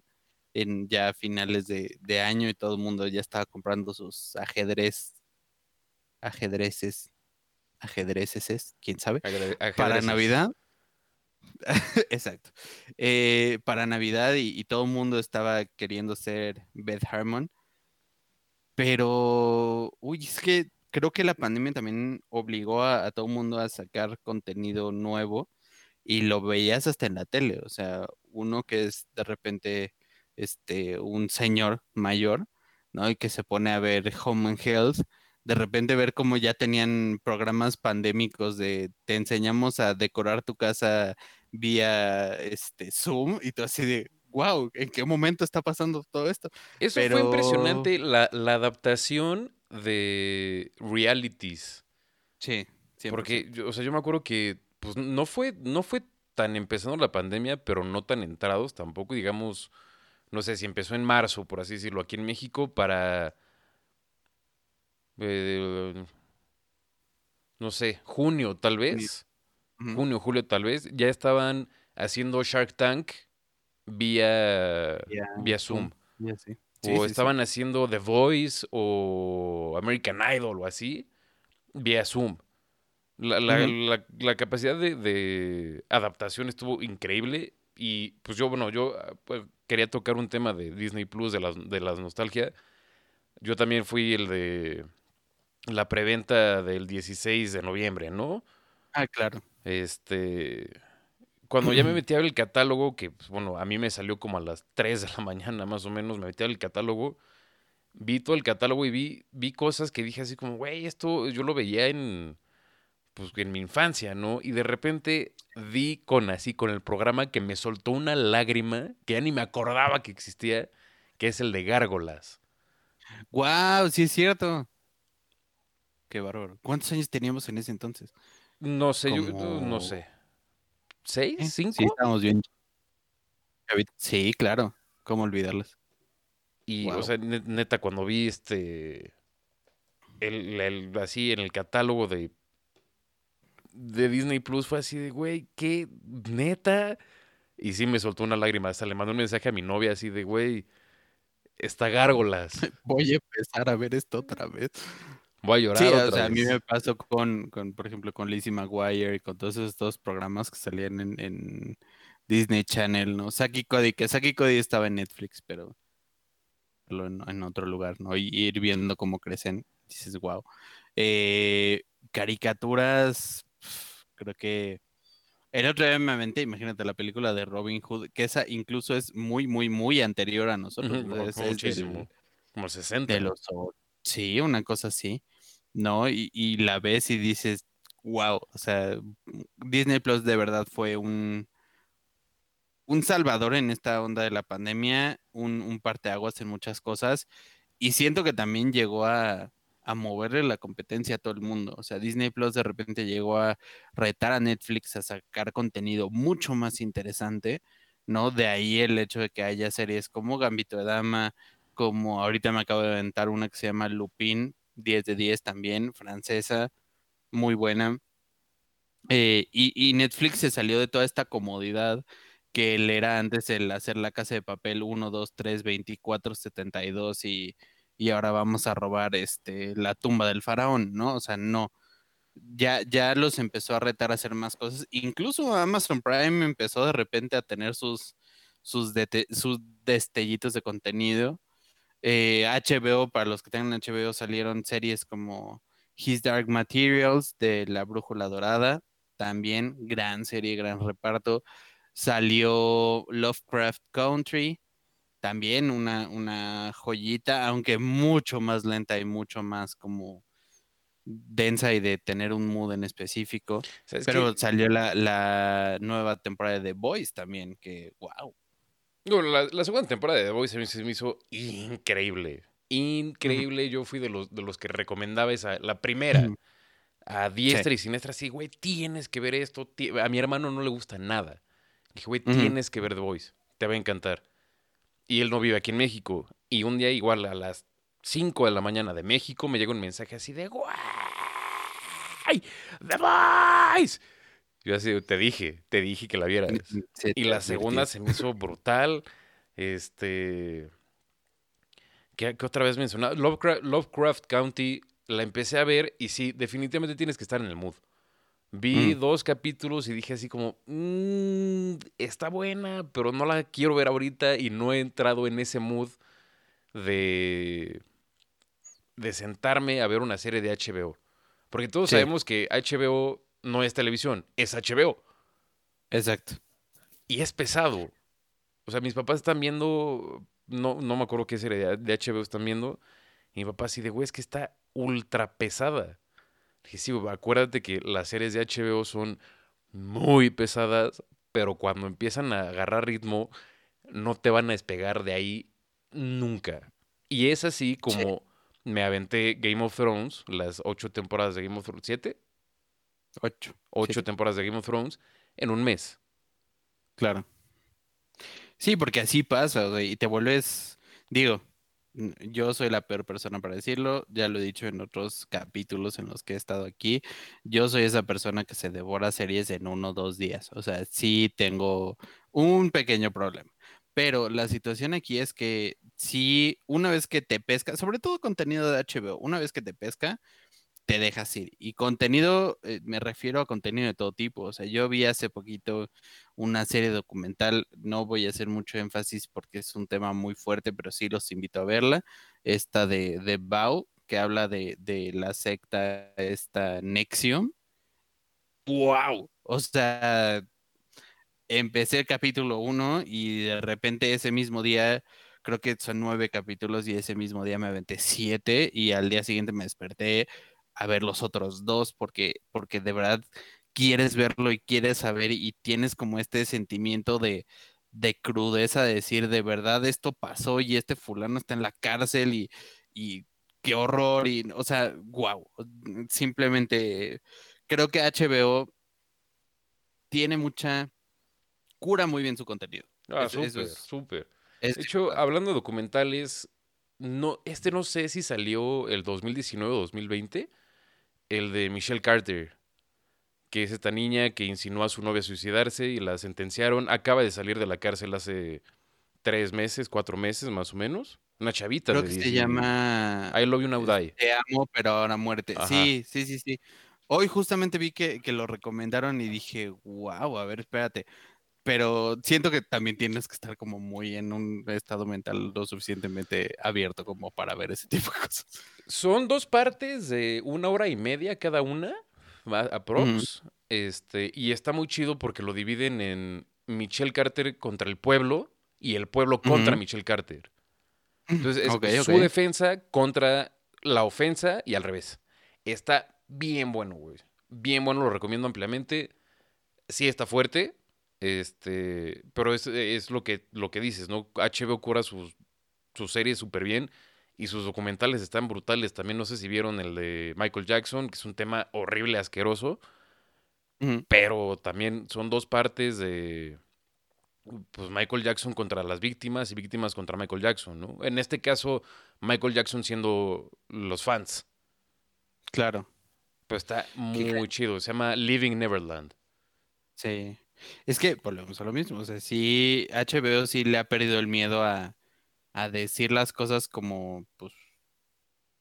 A: en ya finales de, de, año y todo el mundo ya estaba comprando sus ajedrez, ajedrezes, ajedrezes, quién sabe, para Navidad. Exacto. Eh, para Navidad y, todo el mundo estaba queriendo ser Beth Harmon. Pero, uy, es que creo que la pandemia también obligó a, todo el mundo a sacar contenido nuevo y lo veías hasta en la tele. O sea, uno que es de repente este, un señor mayor, ¿no? Y que se pone a ver Home and Health de repente ver cómo ya tenían programas pandémicos de te enseñamos a decorar tu casa vía este Zoom y tú así de wow, ¿en qué momento está pasando todo esto?
B: Eso fue impresionante, la, adaptación de realities.
A: Sí,
B: Porque, o sea, yo me acuerdo que pues, no, fue, no fue tan empezando la pandemia, pero no tan entrados tampoco, digamos, no sé si empezó en marzo, por así decirlo, aquí en México, para eh, no sé, junio tal vez, junio, julio tal vez, ya estaban haciendo Shark Tank vía, vía Zoom. o estaban haciendo The Voice o American Idol o así, vía Zoom. La, la, capacidad de, adaptación estuvo increíble y pues yo, bueno, yo ah, pues, quería tocar un tema de Disney Plus, de las, de las nostalgia. Yo también fui el de la preventa del 16 de noviembre, ¿no?
A: Ah, claro.
B: Este, cuando ya me metí a ver el catálogo, que pues, bueno, a mí me salió como a las 3 de la mañana más o menos, me metí a ver el catálogo, vi todo el catálogo y vi, vi cosas que dije así como, güey, esto yo lo veía en, pues, en mi infancia, ¿no? Y de repente vi con así, con el programa que me soltó una lágrima que ya ni me acordaba que existía, que es el de Gárgolas.
A: Wow, sí es cierto. Qué bárbaro. ¿Cuántos años teníamos en ese entonces?
B: No sé, yo no sé. ¿Seis? ¿Eh? ¿Cinco?
A: Sí, estamos bien. Sí, claro. ¿Cómo olvidarlas?
B: Y, o sea, neta, cuando vi este. El, así en el catálogo de. De Disney Plus fue así de, güey, qué neta. Y sí me soltó una lágrima. Hasta le mandé un mensaje a mi novia así de, güey, está gárgolas.
A: Voy a empezar a ver esto otra vez.
B: Voy a llorar.
A: Sí,
B: o
A: sea, a mí me pasó con, con, por ejemplo, con Lizzie McGuire y con todos esos programas que salían en, Disney Channel, ¿no? Saki Cody, que Saki Cody estaba en Netflix, pero en, otro lugar, ¿no? Y ir viendo cómo crecen, dices, wow. Eh, caricaturas, creo que el otro día me imagínate la película de Robin Hood, que esa incluso es muy, muy, muy anterior a nosotros.
B: muchísimo. como 60.
A: De los, sí, una cosa así. ¿no? Y, la ves y dices, wow, o sea, Disney Plus de verdad fue un, un salvador en esta onda de la pandemia, un, un parteaguas en muchas cosas, y siento que también llegó a, a moverle la competencia a todo el mundo. O sea, Disney Plus de repente llegó a retar a Netflix a sacar contenido mucho más interesante, ¿no? De ahí el hecho de que haya series como Gambito de Dama, como ahorita me acabo de aventar una que se llama Lupin, 10 de 10 también, francesa, muy buena. Eh, y, Netflix se salió de toda esta comodidad que él era antes el hacer la casa de papel 1, 2, 3, 24, 72 y, y ahora vamos a robar este, la tumba del faraón, ¿no? O sea, no. Ya, ya los empezó a retar a hacer más cosas. Incluso Amazon Prime empezó de repente a tener sus, sus, sus destellitos de contenido HBO, eh, para los que tengan HBO, salieron series como His Dark Materials de La Brújula Dorada, también gran serie, gran reparto. Salió Lovecraft Country, también una, una joyita, aunque mucho más lenta y mucho más como densa y de tener un mood en específico. Pero salió la, la, nueva temporada de The Boys también, que wow.
B: La, segunda temporada de The Voice se me hizo increíble. Increíble. Yo fui de los, de los que recomendaba esa, la primera. A diestra y siniestra, así, güey, tienes que ver esto. A mi hermano no le gusta nada. dije, güey, tienes que ver The Voice. Te va a encantar. Y él no vive aquí en México. Y un día, igual, a las 5 de la mañana de México, me llega un mensaje así de ¡Guay! ¡The! Yo así, te dije, te dije que la vieras. y la segunda se me hizo brutal. Este. ¿Qué, otra vez mencionaba? Lovecraft, County la empecé a ver y sí, definitivamente tienes que estar en el mood. Vi mm. dos capítulos y dije así como, mm, está buena, pero no la quiero ver ahorita y no he entrado en ese mood de, de sentarme a ver una serie de HBO. Porque todos sabemos que HBO no es televisión, es HBO.
A: Exacto.
B: Y es pesado. O sea, mis papás están viendo, no, no me acuerdo qué serie de HBO están viendo, y mi papá así de, güey, es que está ultra pesada. Dije, sí, acuérdate que las series de HBO son muy pesadas, pero cuando empiezan a agarrar ritmo, no te van a despegar de ahí nunca. Y es así como me aventé Game of Thrones, las ocho temporadas de Game of Thrones, ¿siete?
A: Ocho.
B: Ocho temporadas de Game of Thrones en un mes.
A: Claro. Sí, porque así pasa, y te vuelves, digo, yo soy la peor persona para decirlo, ya lo he dicho en otros capítulos en los que he estado aquí, yo soy esa persona que se devora series en uno o dos días, o sea, sí tengo un pequeño problema, pero la situación aquí es que si una vez que te pesca, sobre todo contenido de HBO, una vez que te pesca, te dejas ir. Y contenido, eh, me refiero a contenido de todo tipo. O sea, yo vi hace poquito una serie documental, no voy a hacer mucho énfasis porque es un tema muy fuerte, pero sí los invito a verla. Esta de, de Bao, que habla de, de la secta, esta Nexium. ¡Wow! O sea, empecé el capítulo 1 y de repente ese mismo día creo que son nueve capítulos y ese mismo día me aventé siete y al día siguiente me desperté a ver los otros dos porque, porque de verdad quieres verlo y quieres saber y tienes como este sentimiento de, de crudeza de decir de verdad esto pasó y este fulano está en la cárcel y, y qué horror y o sea, wow, simplemente creo que HBO tiene mucha cura muy bien su contenido.
B: Ah, súper, súper. De hecho, hablando de documentales, no, este no sé si salió el 2019 o 2020, el de Michelle Carter, que es esta niña que insinuó a su novia a suicidarse y la sentenciaron. Acaba de salir de la cárcel hace tres meses, cuatro meses más o menos. Una chavita.
A: Creo que se llama...
B: I Love You Now Die.
A: Te amo, pero ahora muerte. Sí, sí, sí, sí. Hoy justamente vi que, que, lo recomendaron y dije, wow, a ver, espérate. Pero siento que también tienes que estar como muy en un estado mental lo suficientemente abierto como para ver ese tipo de cosas.
B: Son dos partes de una hora y media cada una, aprox. Este, y está muy chido porque lo dividen en Michelle Carter contra el pueblo y el pueblo contra Michelle Carter. Entonces es su defensa contra la ofensa y al revés. Está bien bueno, güey. Bien bueno, lo recomiendo ampliamente. Sí está fuerte, este, pero es, es, lo, que, lo que dices, ¿no? HBO cura sus, sus series súper bien y sus documentales están brutales. También no sé si vieron el de Michael Jackson, que es un tema horrible, asqueroso. Pero también son dos partes de pues Michael Jackson contra las víctimas y víctimas contra Michael Jackson, ¿no? En este caso, Michael Jackson siendo los fans.
A: Claro.
B: Pues está muy chido. Se llama Living Neverland.
A: Sí. Es que volvemos a lo mismo. O sea, sí, HBO sí le ha perdido el miedo a, a decir las cosas como, pues,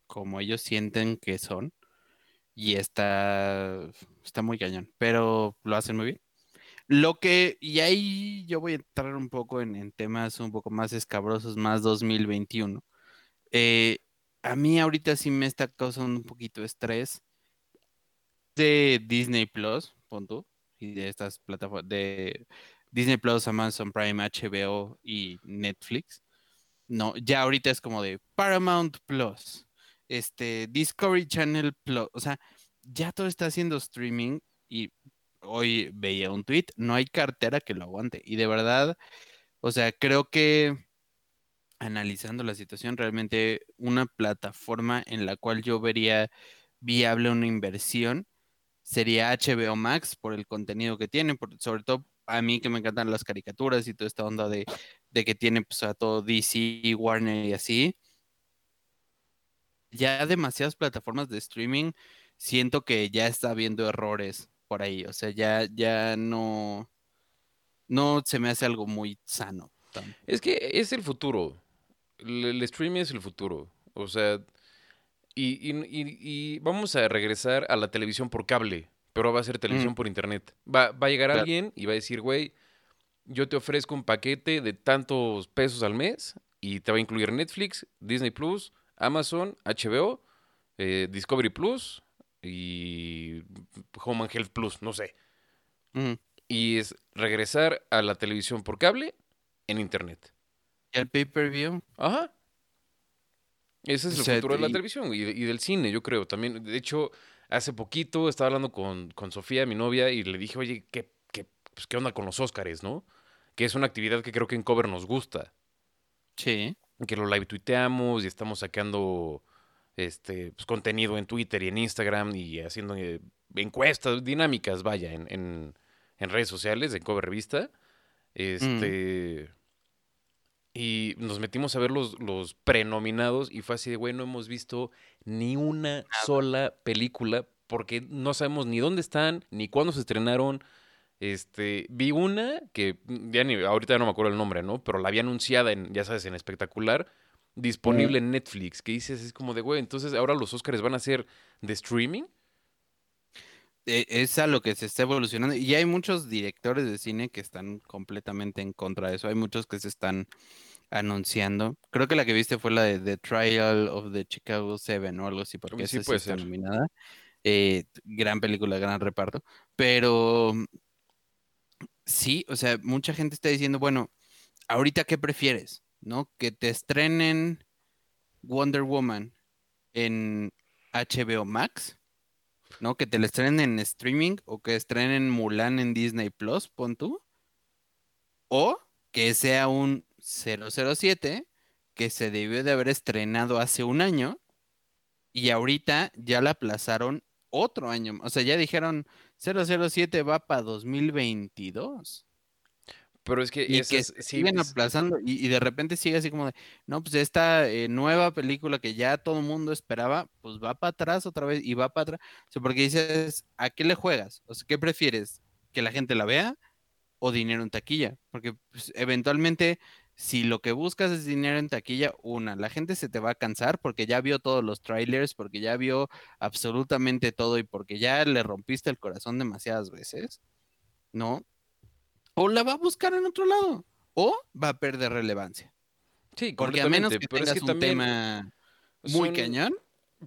A: como ellos sienten que son. Y está, está muy cañón, pero lo hacen muy bien. Lo que, y ahí yo voy a entrar un poco en, temas un poco más escabrosos, más 2021. Eh, a mí ahorita sí me está causando un poquito de estrés de Disney Plus, punto, y de estas plataformas de Disney Plus, Amazon Prime, HBO y Netflix no, ya ahorita es como de Paramount Plus, este, Discovery Channel Plus, o sea, ya todo está haciendo streaming y hoy veía un tweet, no hay cartera que lo aguante. Y de verdad, o sea, creo que analizando la situación, realmente una plataforma en la cual yo vería viable una inversión sería HBO Max por el contenido que tiene, sobre todo a mí que me encantan las caricaturas y toda esta onda de, que tiene pues, a todo DC, Warner y así. ya demasiadas plataformas de streaming, siento que ya está habiendo errores por ahí. O sea, ya, ya no, no se me hace algo muy sano.
B: Es que es el futuro. El, streaming es el futuro. O sea, y, y, vamos a regresar a la televisión por cable, pero va a ser televisión mm. por internet. Va, va a llegar alguien y va a decir, güey, yo te ofrezco un paquete de tantos pesos al mes y te va a incluir Netflix, Disney Plus, Amazon, HBO, eh, Discovery Plus y Home and Health Plus, no sé. Y es regresar a la televisión por cable en internet.
A: ¿Y el pay-per-view?
B: Ajá. Ese es el futuro de la televisión y, del cine, yo creo. También, de hecho, hace poquito estaba hablando con, con Sofía, mi novia, y le dije, oye, ¿qué, qué, pues, ¿qué onda con los Óscares, no? Que es una actividad que creo que en Cover nos gusta.
A: Sí.
B: Que lo live tuiteamos y estamos sacando este pues, contenido en Twitter y en Instagram y haciendo eh, encuestas dinámicas, vaya, en, en, en, redes sociales, en Cover Revista. Este. Y nos metimos a ver los, los prenominados y fue así de, güey, no hemos visto ni una sola película porque no sabemos ni dónde están, ni cuándo se estrenaron. Este, vi una que ya ni ahorita no me acuerdo el nombre, ¿no? Pero la había anunciada en, ya sabes, en espectacular, disponible en Netflix, que dices, es como de, güey, entonces ahora los Oscars van a ser de streaming.
A: E, es a lo que se está evolucionando. Y hay muchos directores de cine que están completamente en contra de eso. Hay muchos que se están anunciando. Creo que la que viste fue la de The Trial of the Chicago Seven o algo así, porque sí puede ser. nominada. Eh, gran película, gran reparto. Pero sí, o sea, mucha gente está diciendo, bueno, ahorita qué prefieres, ¿no? Que te estrenen Wonder Woman en HBO Max ¿no? Que te la estrenen en streaming o que estrenen Mulan en Disney Plus, pon tú. O que sea un 007 que se debió de haber estrenado hace un año y ahorita ya la aplazaron otro año. O sea, ya dijeron 007 va para 2022.
B: Pero es que,
A: y que siguen aplazando y, de repente sigue así como de, no, pues esta eh, nueva película que ya todo el mundo esperaba, pues va para atrás otra vez y va para atrás. O sea, porque dices, ¿a qué le juegas? O sea, ¿qué prefieres? ¿Que la gente la vea o dinero en taquilla? Porque pues, eventualmente, si lo que buscas es dinero en taquilla, una, la gente se te va a cansar porque ya vio todos los trailers, porque ya vio absolutamente todo y porque ya le rompiste el corazón demasiadas veces, ¿no? O la va a buscar en otro lado, o va a perder relevancia.
B: Sí, porque a menos que tengas un
A: tema muy cañón.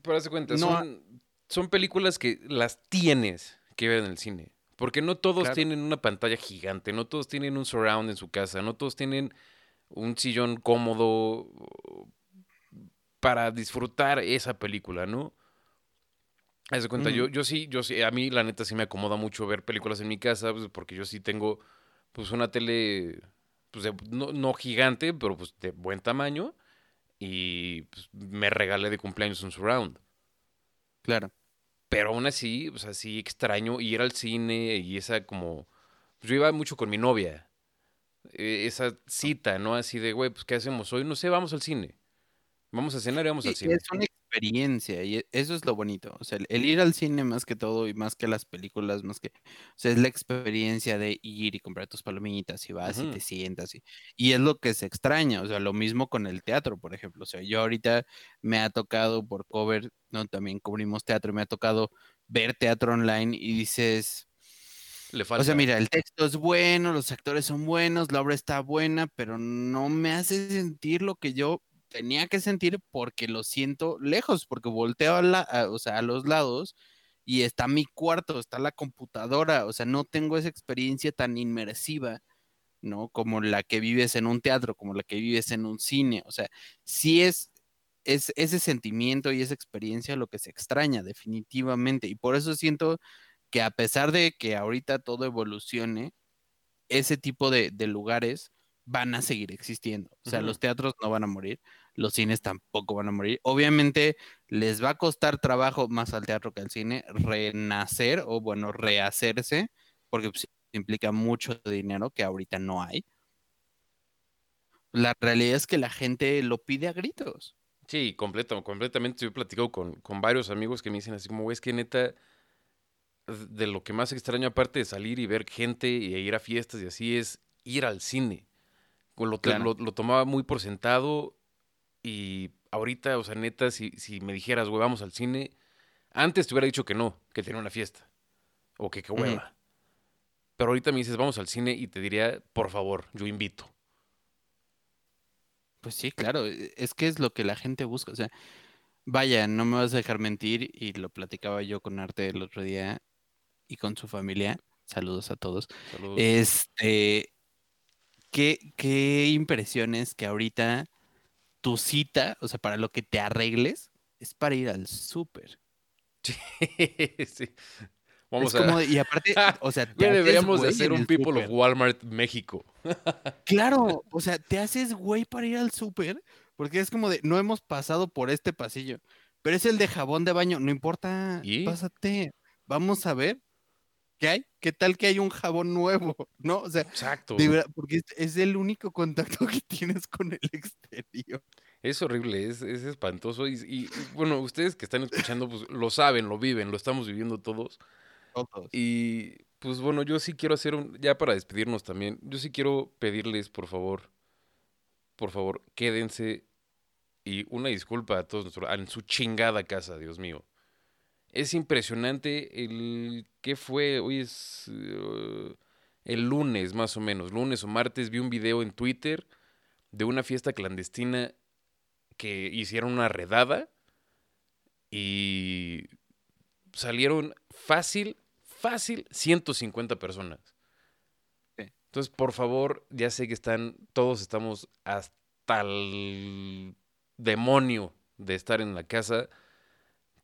B: Pero haz cuenta, son, son películas que las tienes que ver en el cine. Porque no todos tienen una pantalla gigante, no todos tienen un surround en su casa, no todos tienen un sillón cómodo para disfrutar esa película, ¿no? Haz de cuenta, yo, yo sí, yo sí, a mí la neta sí me acomoda mucho ver películas en mi casa, pues, porque yo sí tengo pues una tele, pues no, gigante, pero pues de buen tamaño. Y pues, me regalé de cumpleaños un surround.
A: Claro.
B: Pero aún así, o sea, sí extraño ir al cine y esa como... Pues yo iba mucho con mi novia. E, esa cita, ¿no? Así de, güey, pues ¿qué hacemos hoy? No sé, vamos al cine. Vamos a cenar y vamos al cine
A: experiencia y e, eso es lo bonito. O sea, el, ir al cine más que todo y más que las películas, más que, o sea, es la experiencia de ir y comprar tus palomitas y vas y te sientas y, y es lo que se extraña. O sea, lo mismo con el teatro, por ejemplo. O sea, yo ahorita me ha tocado por cover, ¿no? También cubrimos teatro y me ha tocado ver teatro online y dices... Le falta. O sea, mira, el texto es bueno, los actores son buenos, la obra está buena, pero no me hace sentir lo que yo tenía que sentir porque lo siento lejos, porque volteo a, la, o sea, a los lados y está mi cuarto, está la computadora, o sea, no tengo esa experiencia tan inmersiva, ¿no? Como la que vives en un teatro, como la que vives en un cine, o sea, sí es, es ese sentimiento y esa experiencia lo que se extraña definitivamente, y por eso siento que a pesar de que ahorita todo evolucione, ese tipo de, lugares van a seguir existiendo. O sea, los teatros no van a morir, los cines tampoco van a morir. Obviamente les va a costar trabajo más al teatro que al cine renacer o bueno, rehacerse, porque pues, implica mucho dinero que ahorita no hay. La realidad es que la gente lo pide a gritos.
B: Sí, completo, completamente. Yo he platicado con, con varios amigos que me dicen así como, es que neta, de lo que más extraño aparte de salir y ver gente y ir a fiestas y así es ir al cine. Lo, lo, tomaba muy por sentado y ahorita, o sea, neta, si, si me dijeras, güey, vamos al cine, antes te hubiera dicho que no, que tenía una fiesta o que qué hueva. Pero ahorita me dices, vamos al cine y te diría, por favor, yo invito.
A: Pues sí, claro, e, es que es lo que la gente busca. O sea, vaya, no me vas a dejar mentir y lo platicaba yo con Arte el otro día y con su familia. Saludos a todos. Saludos. Este, ¿qué, qué impresiones que ahorita tu cita, o sea, para lo que te arregles, es para ir al súper.
B: Sí, sí.
A: Vamos a... y aparte, o sea,
B: te deberíamos de hacer un People of Walmart México.
A: claro, o sea, te haces güey para ir al súper, porque es como de, no hemos pasado por este pasillo, pero es el de jabón de baño, no importa, pásate, vamos a ver qué hay, qué tal que hay un jabón nuevo, ¿no? O sea,
B: Exacto.
A: porque es el único contacto que tienes con el exterior.
B: Es horrible, es, es espantoso. Y, bueno, ustedes que están escuchando, pues lo saben, lo viven, lo estamos viviendo todos.
A: Todos.
B: Y pues bueno, yo sí quiero hacer un, ya para despedirnos también, yo sí quiero pedirles, por favor, por favor, quédense. Y una disculpa a todos nuestros, en su chingada casa, Dios mío. Es impresionante el que fue, hoy es uh, el lunes más o menos, lunes o martes, vi un video en Twitter de una fiesta clandestina que hicieron una redada y salieron fácil, fácil 150 personas. Entonces, por favor, ya sé que están, todos estamos hasta el demonio de estar en la casa.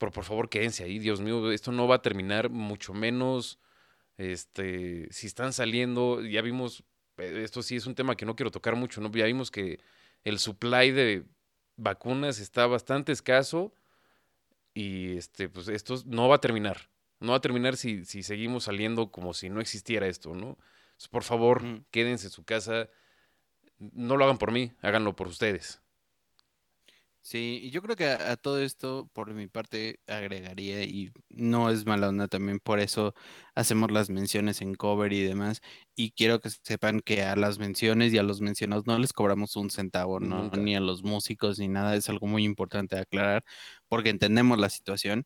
B: Pero por favor, quédense ahí, Dios mío, esto no va a terminar, mucho menos, este, si están saliendo, ya vimos, eh, esto sí es un tema que no quiero tocar mucho, ¿no? Ya vimos que el supply de vacunas está bastante escaso y este, pues esto no va a terminar. No va a terminar si, si seguimos saliendo como si no existiera esto, ¿no? por favor, quédense en su casa. No lo hagan por mí, háganlo por ustedes.
A: Sí, y yo creo que a, todo esto, por mi parte, agregaría, y no es mala onda también, por eso hacemos las menciones en cover y demás, y quiero que sepan que a las menciones y a los mencionados no les cobramos un centavo, ¿no? Ni a los músicos ni nada, es algo muy importante aclarar, porque entendemos la situación.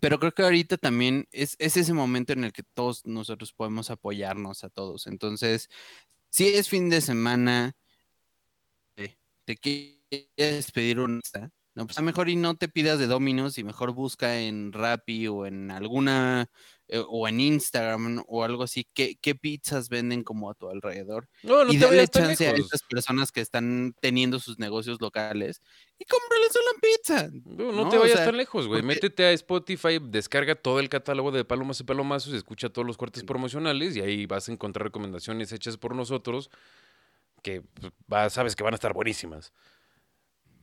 A: Pero creo que ahorita también es, es ese momento en el que todos nosotros podemos apoyarnos a todos. Entonces, si es fin de semana, eh, te quieres pedir una no, pues a mejor y no te pidas de Dominos y mejor busca en Rappi o en alguna eh, o en Instagram o algo así, ¿qué, qué pizzas venden como a tu alrededor.
B: No, no
A: y dale chance a estas personas que están teniendo sus negocios locales y cómprales una pizza.
B: No, no, te vayas tan lejos, güey. Métete a Spotify, descarga todo el catálogo de Palomas y Palomazos, escucha todos los cortes promocionales y ahí vas a encontrar recomendaciones hechas por nosotros que pues, sabes que van a estar buenísimas.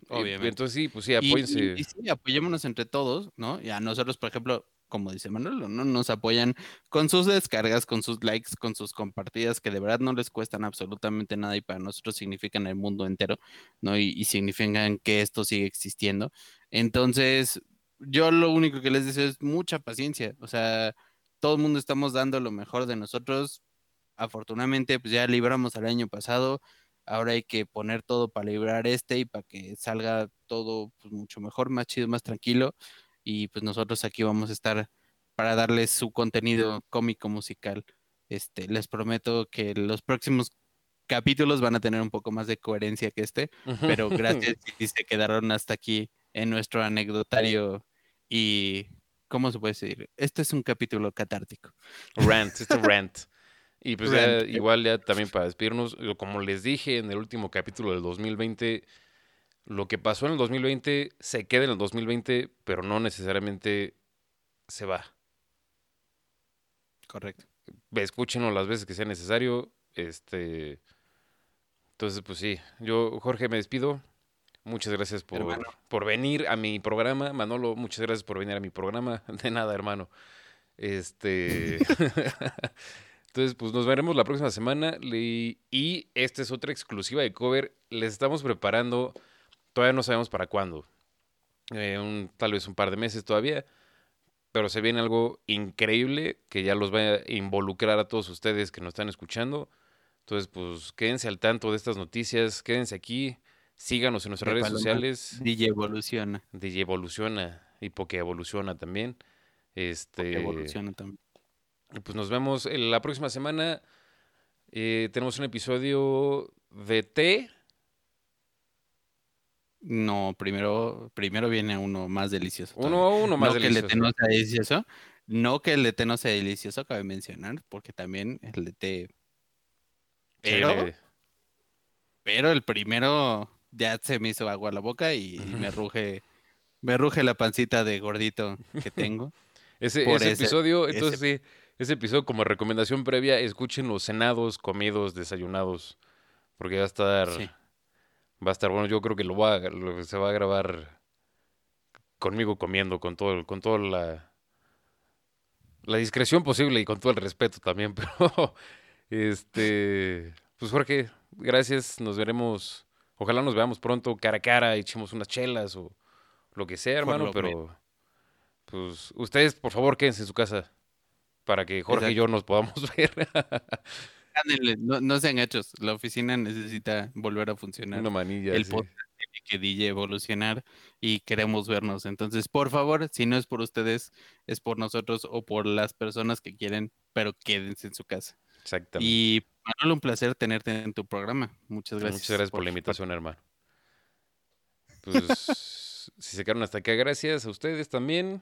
B: Obviamente. Entonces sí, pues sí, apóyense.
A: Y, sí, apoyémonos entre todos, ¿no? Y a nosotros, por ejemplo, como dice Manuel, ¿no? Nos apoyan con sus descargas, con sus likes, con sus compartidas, que de verdad no les cuestan absolutamente nada y para nosotros significan el mundo entero, ¿no? Y, y significan que esto sigue existiendo. Entonces, yo lo único que les deseo es mucha paciencia. O sea, todo el mundo estamos dando lo mejor de nosotros. Afortunadamente, pues ya libramos el año pasado ahora hay que poner todo para librar este y para que salga todo pues, mucho mejor, más chido, más tranquilo. Y pues nosotros aquí vamos a estar para darles su contenido cómico musical. Este, les prometo que los próximos capítulos van a tener un poco más de coherencia que este, pero gracias si se quedaron hasta aquí en nuestro anecdotario y ¿cómo se puede decir? Este es un capítulo catártico.
B: Rant, es un rant. Y pues ya, igual ya también para despedirnos, como les dije en el último capítulo del 2020, lo que pasó en el 2020 se queda en el 2020, pero no necesariamente se va.
A: Correcto.
B: Escúchenlo las veces que sea necesario. Este, entonces, pues sí, yo, Jorge, me despido. Muchas gracias por, por venir a mi programa. Manolo, muchas gracias por venir a mi programa. De nada, hermano. Este. Entonces, pues nos veremos la próxima semana. Y esta es otra exclusiva de cover. Les estamos preparando todavía no sabemos para cuándo. Eh, tal vez un par de meses todavía. Pero se viene algo increíble que ya los va a involucrar a todos ustedes que nos están escuchando. Entonces, pues quédense al tanto de estas noticias, quédense aquí, síganos en nuestras redes sociales.
A: DJ Evoluciona.
B: DJ Evoluciona y Poke Evoluciona también. Este,
A: evoluciona también.
B: Pues nos vemos la próxima semana. Eh, tenemos un episodio de té.
A: No, primero, primero viene uno más delicioso.
B: Uno, uno más
A: no
B: delicioso.
A: Que el de té no sea delicioso. No que el de té no sea delicioso, cabe mencionar, porque también el de té. Pero, pero el primero ya se me hizo agua a la boca y me ruge, me ruge la pancita de gordito que tengo.
B: ese, episodio, entonces sí, ese episodio como recomendación previa, escuchen los cenados, comidos, desayunados, porque va a estar, va a estar bueno. Yo creo que lo va, se va a grabar conmigo comiendo, con todo, con toda la, la discreción posible y con todo el respeto también, pero este, pues Jorge, gracias, nos veremos. Ojalá nos veamos pronto cara a cara, echemos unas chelas o lo que sea, hermano, pero pues ustedes, por favor, quédense en su casa para que Jorge y yo nos podamos ver.
A: no, no, sean hechos, la oficina necesita volver a funcionar.
B: Una manilla.
A: El podcast tiene que DJ evolucionar y queremos vernos. Entonces, por favor, si no es por ustedes, es por nosotros o por las personas que quieren, pero quédense en su casa.
B: Exactamente.
A: Y Manuel, un placer tenerte en tu programa. Muchas gracias.
B: Muchas gracias por, la invitación, hermano. Pues si se quedaron hasta acá, gracias a ustedes también.